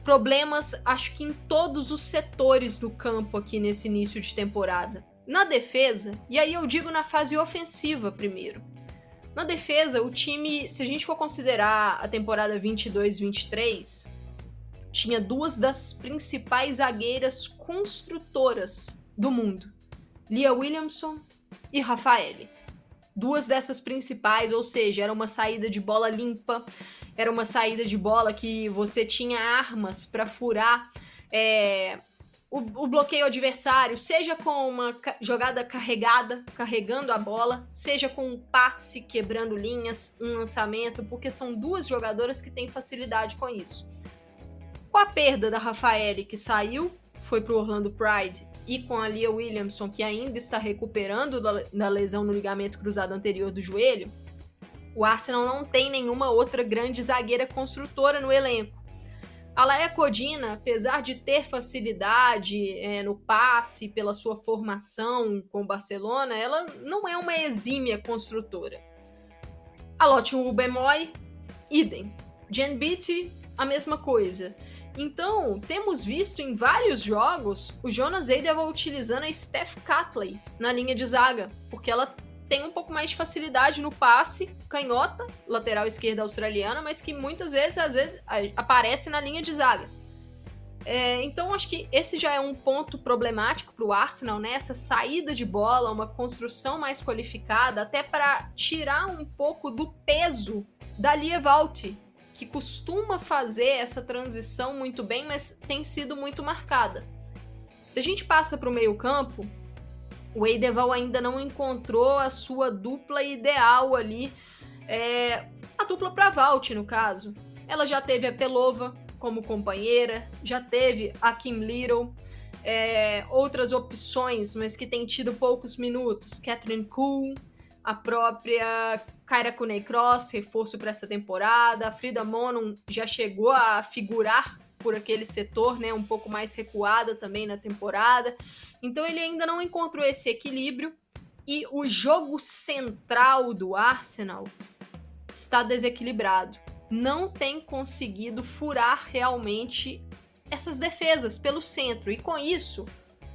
Problemas, acho que em todos os setores do campo aqui nesse início de temporada. Na defesa, e aí eu digo na fase ofensiva primeiro. Na defesa, o time, se a gente for considerar a temporada 22-23, tinha duas das principais zagueiras construtoras do mundo: Lia Williamson e Rafaele. Duas dessas principais, ou seja, era uma saída de bola limpa, era uma saída de bola que você tinha armas para furar é, o, o, bloqueio adversário, seja com uma jogada carregada, carregando a bola, seja com um passe quebrando linhas, um lançamento, porque são duas jogadoras que têm facilidade com isso. Com a perda da Rafaele, que saiu, foi para o Orlando Pride, e com a Lia Williamson, que ainda está recuperando da, da lesão no ligamento cruzado anterior do joelho, o Arsenal não tem nenhuma outra grande zagueira construtora no elenco. A Laia Codina, apesar de ter facilidade é, no passe pela sua formação com o Barcelona, ela não é uma exímia construtora. A Lotte Ubemoy, idem. Jen Beatty, a mesma coisa. Então, temos visto em vários jogos o Jonas Eidevall utilizando a Steph Catley na linha de zaga, porque ela tem um pouco mais de facilidade no passe, canhota, lateral esquerda australiana, mas que muitas vezes, às vezes aparece na linha de zaga. É, então, acho que esse já é um ponto problemático para o Arsenal, né? Essa saída de bola, uma construção mais qualificada, até para tirar um pouco do peso da Lia Valti, que costuma fazer essa transição muito bem, mas tem sido muito marcada. Se a gente passa para o meio-campo, o Eideval ainda não encontrou a sua dupla ideal ali, é, a dupla para Valt, no caso. Ela já teve a Pelova como companheira, já teve a Kim Little, é, outras opções, mas que tem tido poucos minutos. Catherine Cool, a própria Kyra Kunei Cross, reforço para essa temporada. A Frida Monon já chegou a figurar por aquele setor, né, um pouco mais recuada também na temporada. Então ele ainda não encontrou esse equilíbrio e o jogo central do Arsenal está desequilibrado. Não tem conseguido furar realmente essas defesas pelo centro e com isso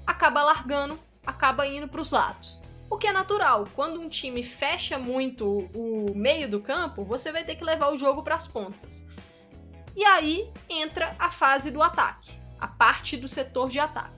acaba largando, acaba indo para os lados. O que é natural, quando um time fecha muito o meio do campo, você vai ter que levar o jogo para as pontas. E aí entra a fase do ataque, a parte do setor de ataque.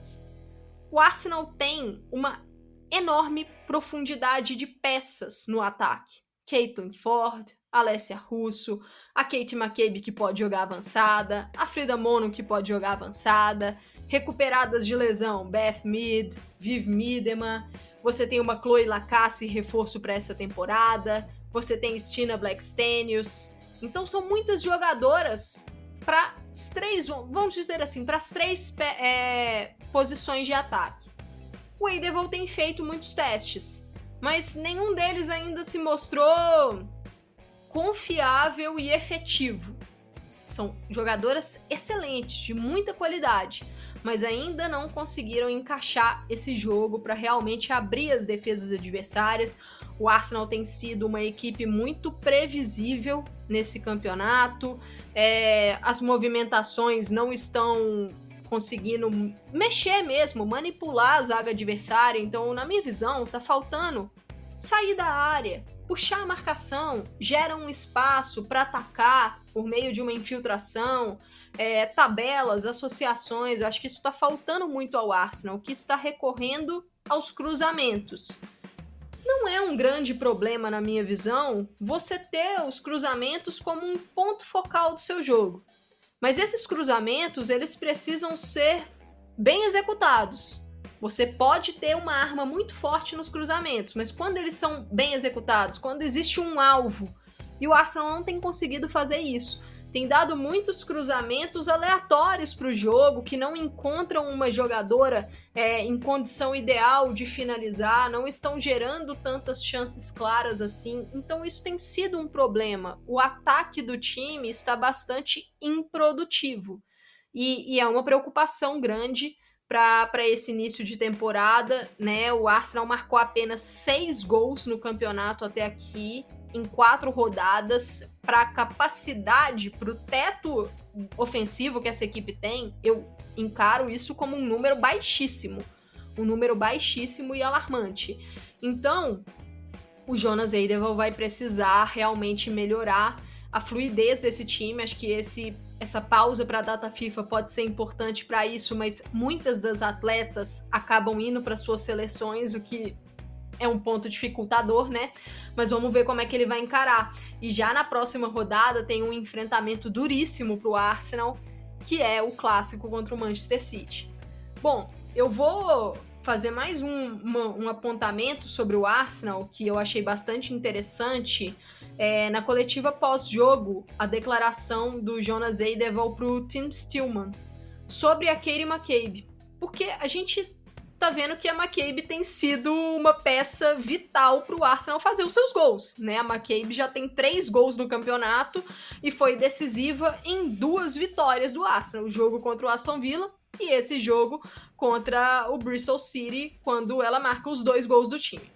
O Arsenal tem uma enorme profundidade de peças no ataque. Caitlin Ford, Alessia Russo, a Kate McCabe que pode jogar avançada, a Frida Mono que pode jogar avançada, recuperadas de lesão, Beth Mead, Viv Miedema, você tem uma Chloe Lacasse reforço para essa temporada, você tem Stina Blackstenius, então são muitas jogadoras para as três, vamos dizer assim, para as três é, posições de ataque. O Eidevall tem feito muitos testes, mas nenhum deles ainda se mostrou confiável e efetivo. São jogadoras excelentes, de muita qualidade, mas ainda não conseguiram encaixar esse jogo para realmente abrir as defesas adversárias. O Arsenal tem sido uma equipe muito previsível nesse campeonato, é, as movimentações não estão conseguindo mexer mesmo, manipular a zaga adversária. Então, na minha visão, tá faltando sair da área, puxar a marcação, gera um espaço para atacar por meio de uma infiltração, é, tabelas, associações. Eu acho que isso está faltando muito ao Arsenal, que está recorrendo aos cruzamentos. Não é um grande problema, na minha visão, você ter os cruzamentos como um ponto focal do seu jogo. Mas esses cruzamentos, eles precisam ser bem executados. Você pode ter uma arma muito forte nos cruzamentos, mas quando eles são bem executados, quando existe um alvo, e o Arsenal não tem conseguido fazer isso. Tem dado muitos cruzamentos aleatórios para o jogo, que não encontram uma jogadora é, em condição ideal de finalizar, não estão gerando tantas chances claras assim. Então, isso tem sido um problema. O ataque do time está bastante improdutivo. E, e é uma preocupação grande para esse início de temporada, né? O Arsenal marcou apenas seis gols no campeonato até aqui, em quatro rodadas. Para a capacidade, para o teto ofensivo que essa equipe tem, eu encaro isso como um número baixíssimo. Um número baixíssimo e alarmante. Então, o Jonas Eideval vai precisar realmente melhorar a fluidez desse time. Acho que esse essa pausa para a data FIFA pode ser importante para isso, mas muitas das atletas acabam indo para suas seleções, o que é um ponto dificultador, né? Mas vamos ver como é que ele vai encarar. E já na próxima rodada tem um enfrentamento duríssimo para o Arsenal, que é o clássico contra o Manchester City. Bom, eu vou fazer mais um, uma, um apontamento sobre o Arsenal que eu achei bastante interessante é, na coletiva pós-jogo, a declaração do Jonas Eideval pro Tim Stillman sobre a Katie McCabe. Porque a gente tá vendo que a McCabe tem sido uma peça vital para o Arsenal fazer os seus gols, né? A McCabe já tem três gols no campeonato e foi decisiva em duas vitórias do Arsenal, o jogo contra o Aston Villa e esse jogo contra o Bristol City, quando ela marca os dois gols do time.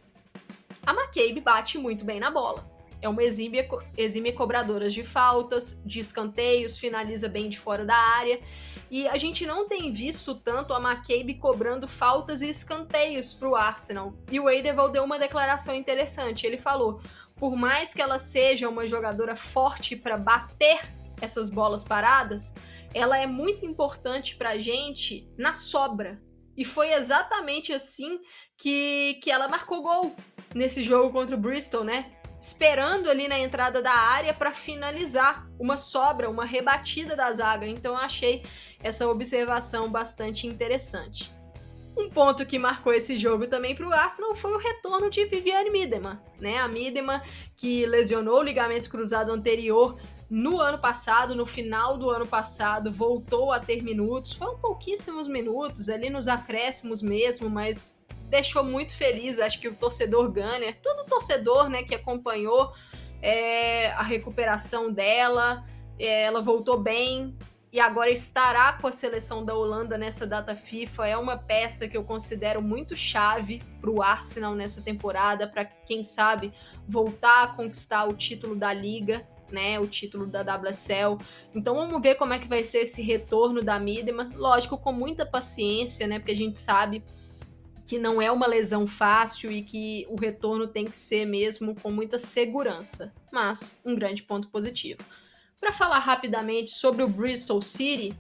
A McCabe bate muito bem na bola é uma exímia, exímia cobradora de faltas, de escanteios, finaliza bem de fora da área. E a gente não tem visto tanto a McCabe cobrando faltas e escanteios para o Arsenal. E o Eideval deu uma declaração interessante. Ele falou: por mais que ela seja uma jogadora forte para bater essas bolas paradas, ela é muito importante para a gente na sobra. E foi exatamente assim que, que ela marcou gol nesse jogo contra o Bristol, né? Esperando ali na entrada da área para finalizar uma sobra, uma rebatida da zaga. Então eu achei essa observação bastante interessante. Um ponto que marcou esse jogo também para o Arsenal foi o retorno de Viviane Miedema, né? A Miedema que lesionou o ligamento cruzado anterior no ano passado, no final do ano passado, voltou a ter minutos. Foram pouquíssimos minutos, ali nos acréscimos mesmo, mas deixou muito feliz. Acho que o torcedor Gunner, todo torcedor né, que acompanhou é, a recuperação dela, é, ela voltou bem, e agora estará com a seleção da Holanda nessa data FIFA. É uma peça que eu considero muito chave para o Arsenal nessa temporada, para quem sabe voltar a conquistar o título da Liga, né, o título da WSL. Então vamos ver como é que vai ser esse retorno da Midema. Lógico, com muita paciência, né, porque a gente sabe que não é uma lesão fácil e que o retorno tem que ser mesmo com muita segurança, mas um grande ponto positivo. Para falar rapidamente sobre o Bristol City,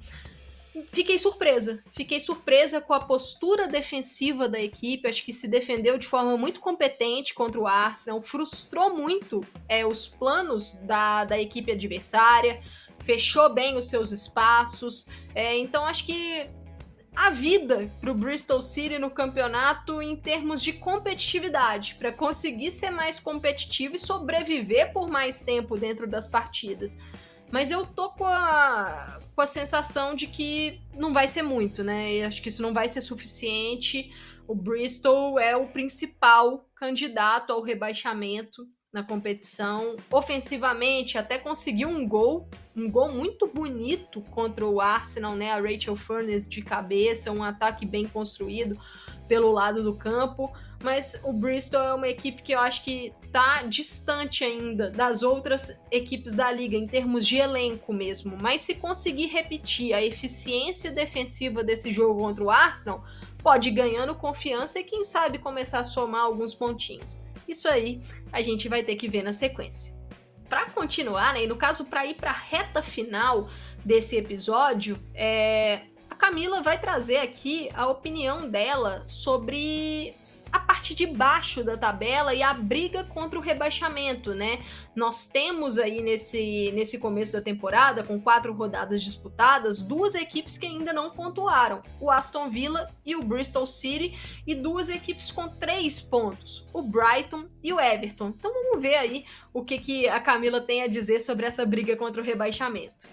fiquei surpresa. Fiquei surpresa com a postura defensiva da equipe. Acho que se defendeu de forma muito competente contra o Arsenal, frustrou muito é, os planos da, da equipe adversária, fechou bem os seus espaços. É, então acho que a vida para o Bristol City no campeonato em termos de competitividade, para conseguir ser mais competitivo e sobreviver por mais tempo dentro das partidas. Mas eu tô com a, com a sensação de que não vai ser muito, né? E acho que isso não vai ser suficiente. O Bristol é o principal candidato ao rebaixamento na competição. Ofensivamente, até conseguiu um gol, um gol muito bonito contra o Arsenal, né? A Rachel Furness de cabeça, um ataque bem construído pelo lado do campo mas o Bristol é uma equipe que eu acho que tá distante ainda das outras equipes da liga em termos de elenco mesmo. Mas se conseguir repetir a eficiência defensiva desse jogo contra o Arsenal, pode ir ganhando confiança e quem sabe começar a somar alguns pontinhos. Isso aí a gente vai ter que ver na sequência. Para continuar, né, e no caso para ir para a reta final desse episódio, é, a Camila vai trazer aqui a opinião dela sobre a parte de baixo da tabela e a briga contra o rebaixamento, né? Nós temos aí nesse, nesse começo da temporada, com quatro rodadas disputadas, duas equipes que ainda não pontuaram: o Aston Villa e o Bristol City, e duas equipes com três pontos: o Brighton e o Everton. Então vamos ver aí o que, que a Camila tem a dizer sobre essa briga contra o rebaixamento.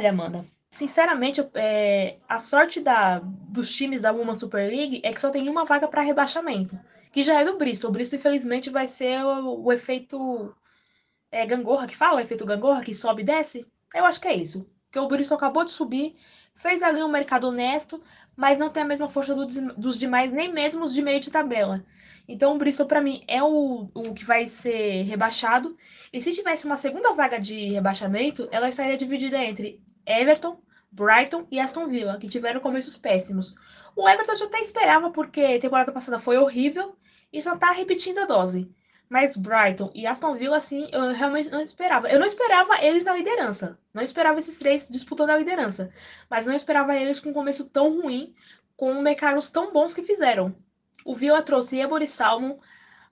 Olha, Amanda, sinceramente, é, a sorte da, dos times da Women's Super League é que só tem uma vaga para rebaixamento, que já é do Bristol. O Bristol, infelizmente, vai ser o, o efeito é, gangorra, que fala, efeito gangorra, que sobe e desce. Eu acho que é isso. Porque o Bristol acabou de subir, fez ali um mercado honesto, mas não tem a mesma força do, dos demais, nem mesmo os de meio de tabela. Então, o Bristol, para mim, é o, o que vai ser rebaixado. E se tivesse uma segunda vaga de rebaixamento, ela estaria dividida entre Everton, Brighton e Aston Villa, que tiveram começos péssimos. O Everton já até esperava, porque a temporada passada foi horrível e só tá repetindo a dose. Mas Brighton e Aston Villa, assim, eu realmente não esperava. Eu não esperava eles na liderança. Não esperava esses três disputando a liderança. Mas não esperava eles com um começo tão ruim, com mercados tão bons que fizeram. O Villa trouxe Ebony Salmon,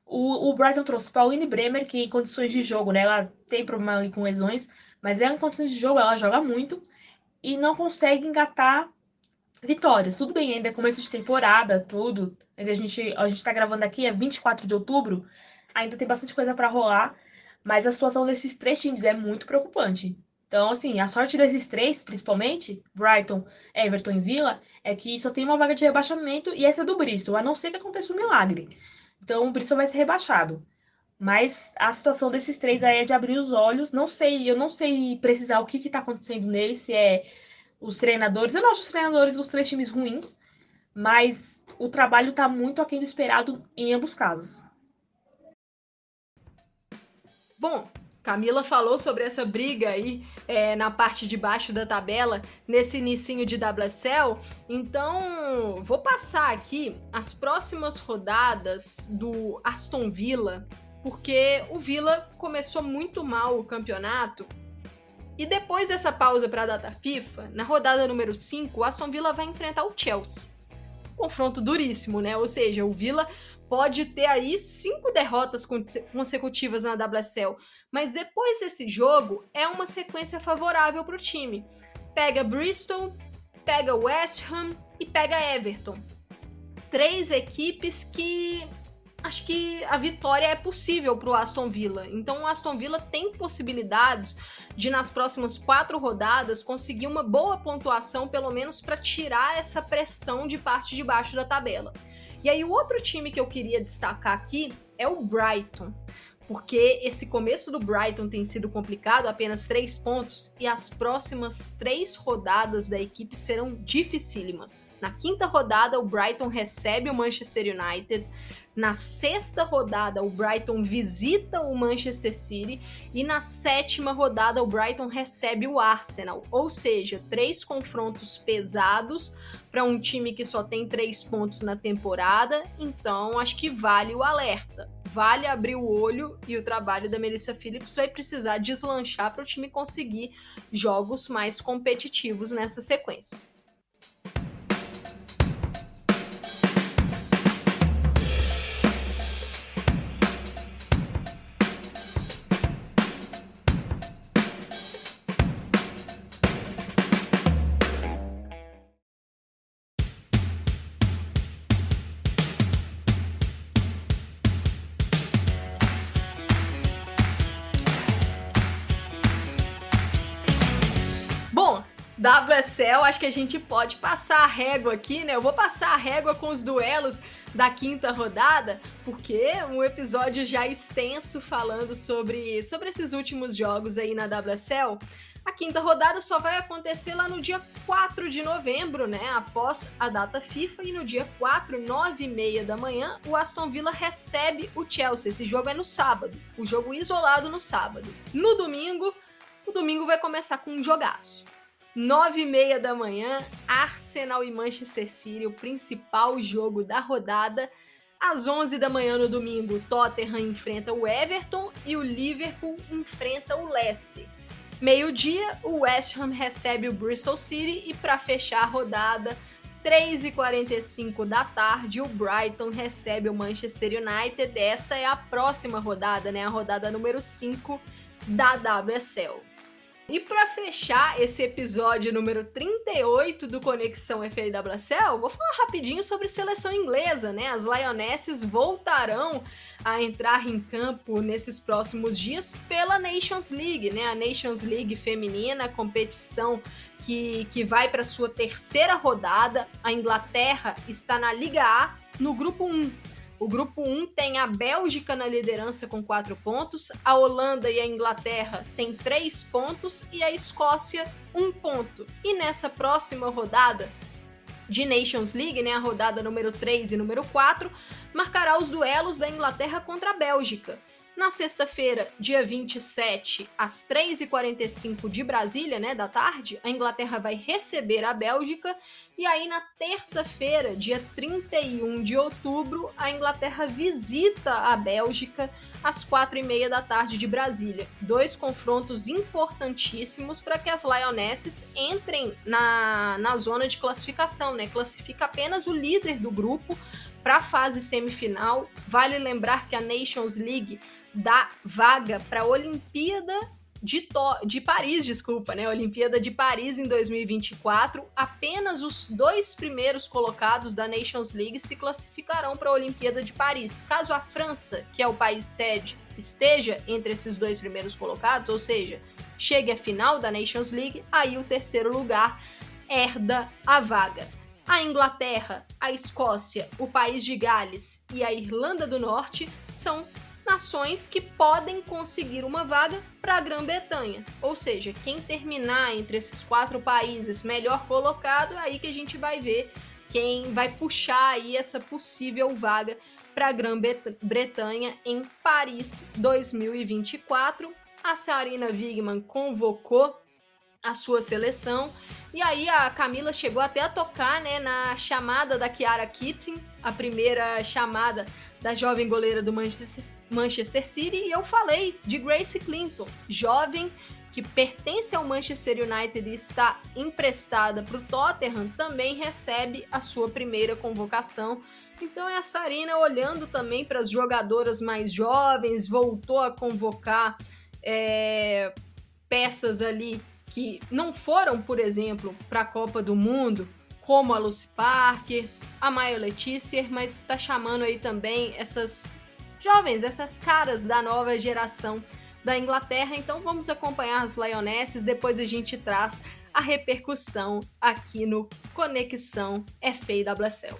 o, o Brighton trouxe Pauline Bremer, que em condições de jogo, né? Ela tem problema com lesões, mas em condições de jogo, ela joga muito e não consegue engatar vitórias. Tudo bem, ainda é começo de temporada, tudo. Ainda a gente, a gente tá gravando aqui, é 24 de outubro, ainda tem bastante coisa para rolar, mas a situação desses três times é muito preocupante. Então, assim, a sorte desses três, principalmente, Brighton, Everton e Villa, é que só tem uma vaga de rebaixamento e essa é do Bristol, a não ser que aconteça um milagre. Então, o Bristol vai ser rebaixado. Mas a situação desses três aí é de abrir os olhos. Não sei, eu não sei precisar o que está acontecendo neles, se é os treinadores. Eu não acho os treinadores dos três times ruins, mas o trabalho está muito aquém do esperado em ambos casos. Bom, Camila falou sobre essa briga aí é, na parte de baixo da tabela, nesse inicinho de WSL. Então, vou passar aqui as próximas rodadas do Aston Villa, porque o Villa começou muito mal o campeonato E depois dessa pausa para a data FIFA, na rodada número 5, o Aston Villa vai enfrentar o Chelsea. Confronto duríssimo, né? Ou seja, o Villa pode ter aí cinco derrotas consecutivas na WSL, mas depois desse jogo é uma sequência favorável para o time. Pega Bristol, pega West Ham e pega Everton. Três equipes que acho que a vitória é possível para o Aston Villa. Então o Aston Villa tem possibilidades de nas próximas quatro rodadas conseguir uma boa pontuação, pelo menos para tirar essa pressão de parte de baixo da tabela. E aí o outro time que eu queria destacar aqui é o Brighton porque esse começo do Brighton tem sido complicado, apenas três pontos, e as próximas três rodadas da equipe serão dificílimas. Na quinta rodada, o Brighton recebe o Manchester United. Na sexta rodada, o Brighton visita o Manchester City. E na sétima rodada, o Brighton recebe o Arsenal. Ou seja, três confrontos pesados para um time que só tem três pontos na temporada. Então, acho que vale o alerta vale abrir o olho e o trabalho da Melissa Phillips vai precisar deslanchar para o time conseguir jogos mais competitivos nessa sequência. WSL, acho que a gente pode passar a régua aqui, né? Eu vou passar a régua com os duelos da quinta rodada, porque um episódio já extenso falando sobre, sobre esses últimos jogos aí na WSL. A quinta rodada só vai acontecer lá no dia 4 de novembro, né? Após a data FIFA. E no dia 4, 9 e meia da manhã, o Aston Villa recebe o Chelsea. Esse jogo é no sábado. O jogo isolado no sábado. No domingo, o domingo vai começar com um jogaço. 9 e meia da manhã, Arsenal e Manchester City, o principal jogo da rodada. Às 11 da manhã no domingo, Tottenham enfrenta o Everton e o Liverpool enfrenta o Leicester. Meio-dia, o West Ham recebe o Bristol City e para fechar a rodada, 3h45 da tarde, o Brighton recebe o Manchester United. Essa é a próxima rodada, né? A rodada número 5 da WSL. E para fechar esse episódio número 38 do Conexão FAWSL, vou falar rapidinho sobre seleção inglesa, né? As Lionesses voltarão a entrar em campo nesses próximos dias pela Nations League, né? A Nations League feminina, competição que, que vai para sua terceira rodada. A Inglaterra está na Liga A, no grupo 1 o grupo 1 tem a Bélgica na liderança com 4 pontos, a Holanda e a Inglaterra têm 3 pontos e a Escócia 1 ponto. E nessa próxima rodada de Nations League, né, a rodada número 3 e número 4, marcará os duelos da Inglaterra contra a Bélgica. Na sexta-feira, dia 27, às 3h45 de Brasília, né, da tarde, a Inglaterra vai receber a Bélgica. E aí, na terça-feira, dia 31 de outubro, a Inglaterra visita a Bélgica às 4h30 da tarde de Brasília. Dois confrontos importantíssimos para que as Lionesses entrem na, na zona de classificação, né? Classifica apenas o líder do grupo para a fase semifinal. Vale lembrar que a Nations League da vaga para a Olimpíada de, to de Paris, desculpa, né? Olimpíada de Paris em 2024. Apenas os dois primeiros colocados da Nations League se classificarão para a Olimpíada de Paris. Caso a França, que é o país sede, esteja entre esses dois primeiros colocados, ou seja, chegue à final da Nations League, aí o terceiro lugar herda a vaga. A Inglaterra, a Escócia, o país de Gales e a Irlanda do Norte são nações que podem conseguir uma vaga para a Grã-Bretanha. Ou seja, quem terminar entre esses quatro países melhor colocado, é aí que a gente vai ver quem vai puxar aí essa possível vaga para a Grã-Bretanha em Paris 2024. A Sarina Wigman convocou a sua seleção. E aí a Camila chegou até a tocar né, na chamada da Kiara Keating, a primeira chamada da jovem goleira do Manchester City e eu falei de Grace Clinton, jovem que pertence ao Manchester United e está emprestada para o Tottenham, também recebe a sua primeira convocação. Então é a Sarina olhando também para as jogadoras mais jovens, voltou a convocar é, peças ali que não foram, por exemplo, para a Copa do Mundo, como a Lucy Parker, a Maia Letícia, mas está chamando aí também essas jovens, essas caras da nova geração da Inglaterra. Então vamos acompanhar as Lionesses, depois a gente traz a repercussão aqui no Conexão FAWSL.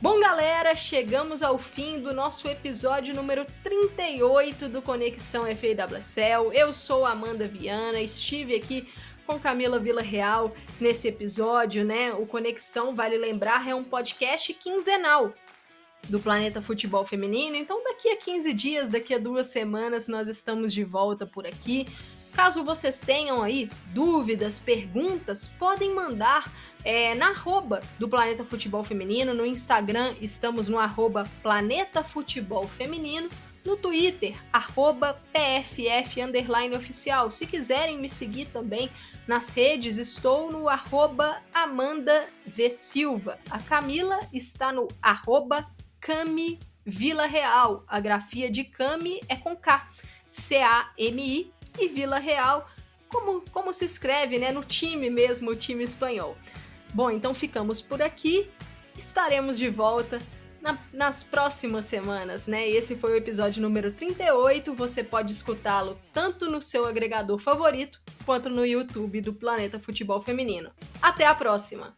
Bom, galera, chegamos ao fim do nosso episódio número 38 do Conexão FAWSL. Eu sou Amanda Viana, estive aqui com Camila Vila Real nesse episódio, né? O Conexão, vale lembrar, é um podcast quinzenal do Planeta Futebol Feminino. Então, daqui a 15 dias, daqui a duas semanas, nós estamos de volta por aqui. Caso vocês tenham aí dúvidas, perguntas, podem mandar é, na arroba do Planeta Futebol Feminino. No Instagram estamos no arroba Planeta Futebol Feminino. No Twitter, arroba PFF Oficial. Se quiserem me seguir também nas redes, estou no arroba Amanda V. Silva. A Camila está no arroba Cami Vila Real. A grafia de Cami é com K. C-A-M-I e Vila Real, como, como se escreve, né? No time mesmo, o time espanhol. Bom, então ficamos por aqui. Estaremos de volta na, nas próximas semanas, né? Esse foi o episódio número 38. Você pode escutá-lo tanto no seu agregador favorito quanto no YouTube do Planeta Futebol Feminino. Até a próxima!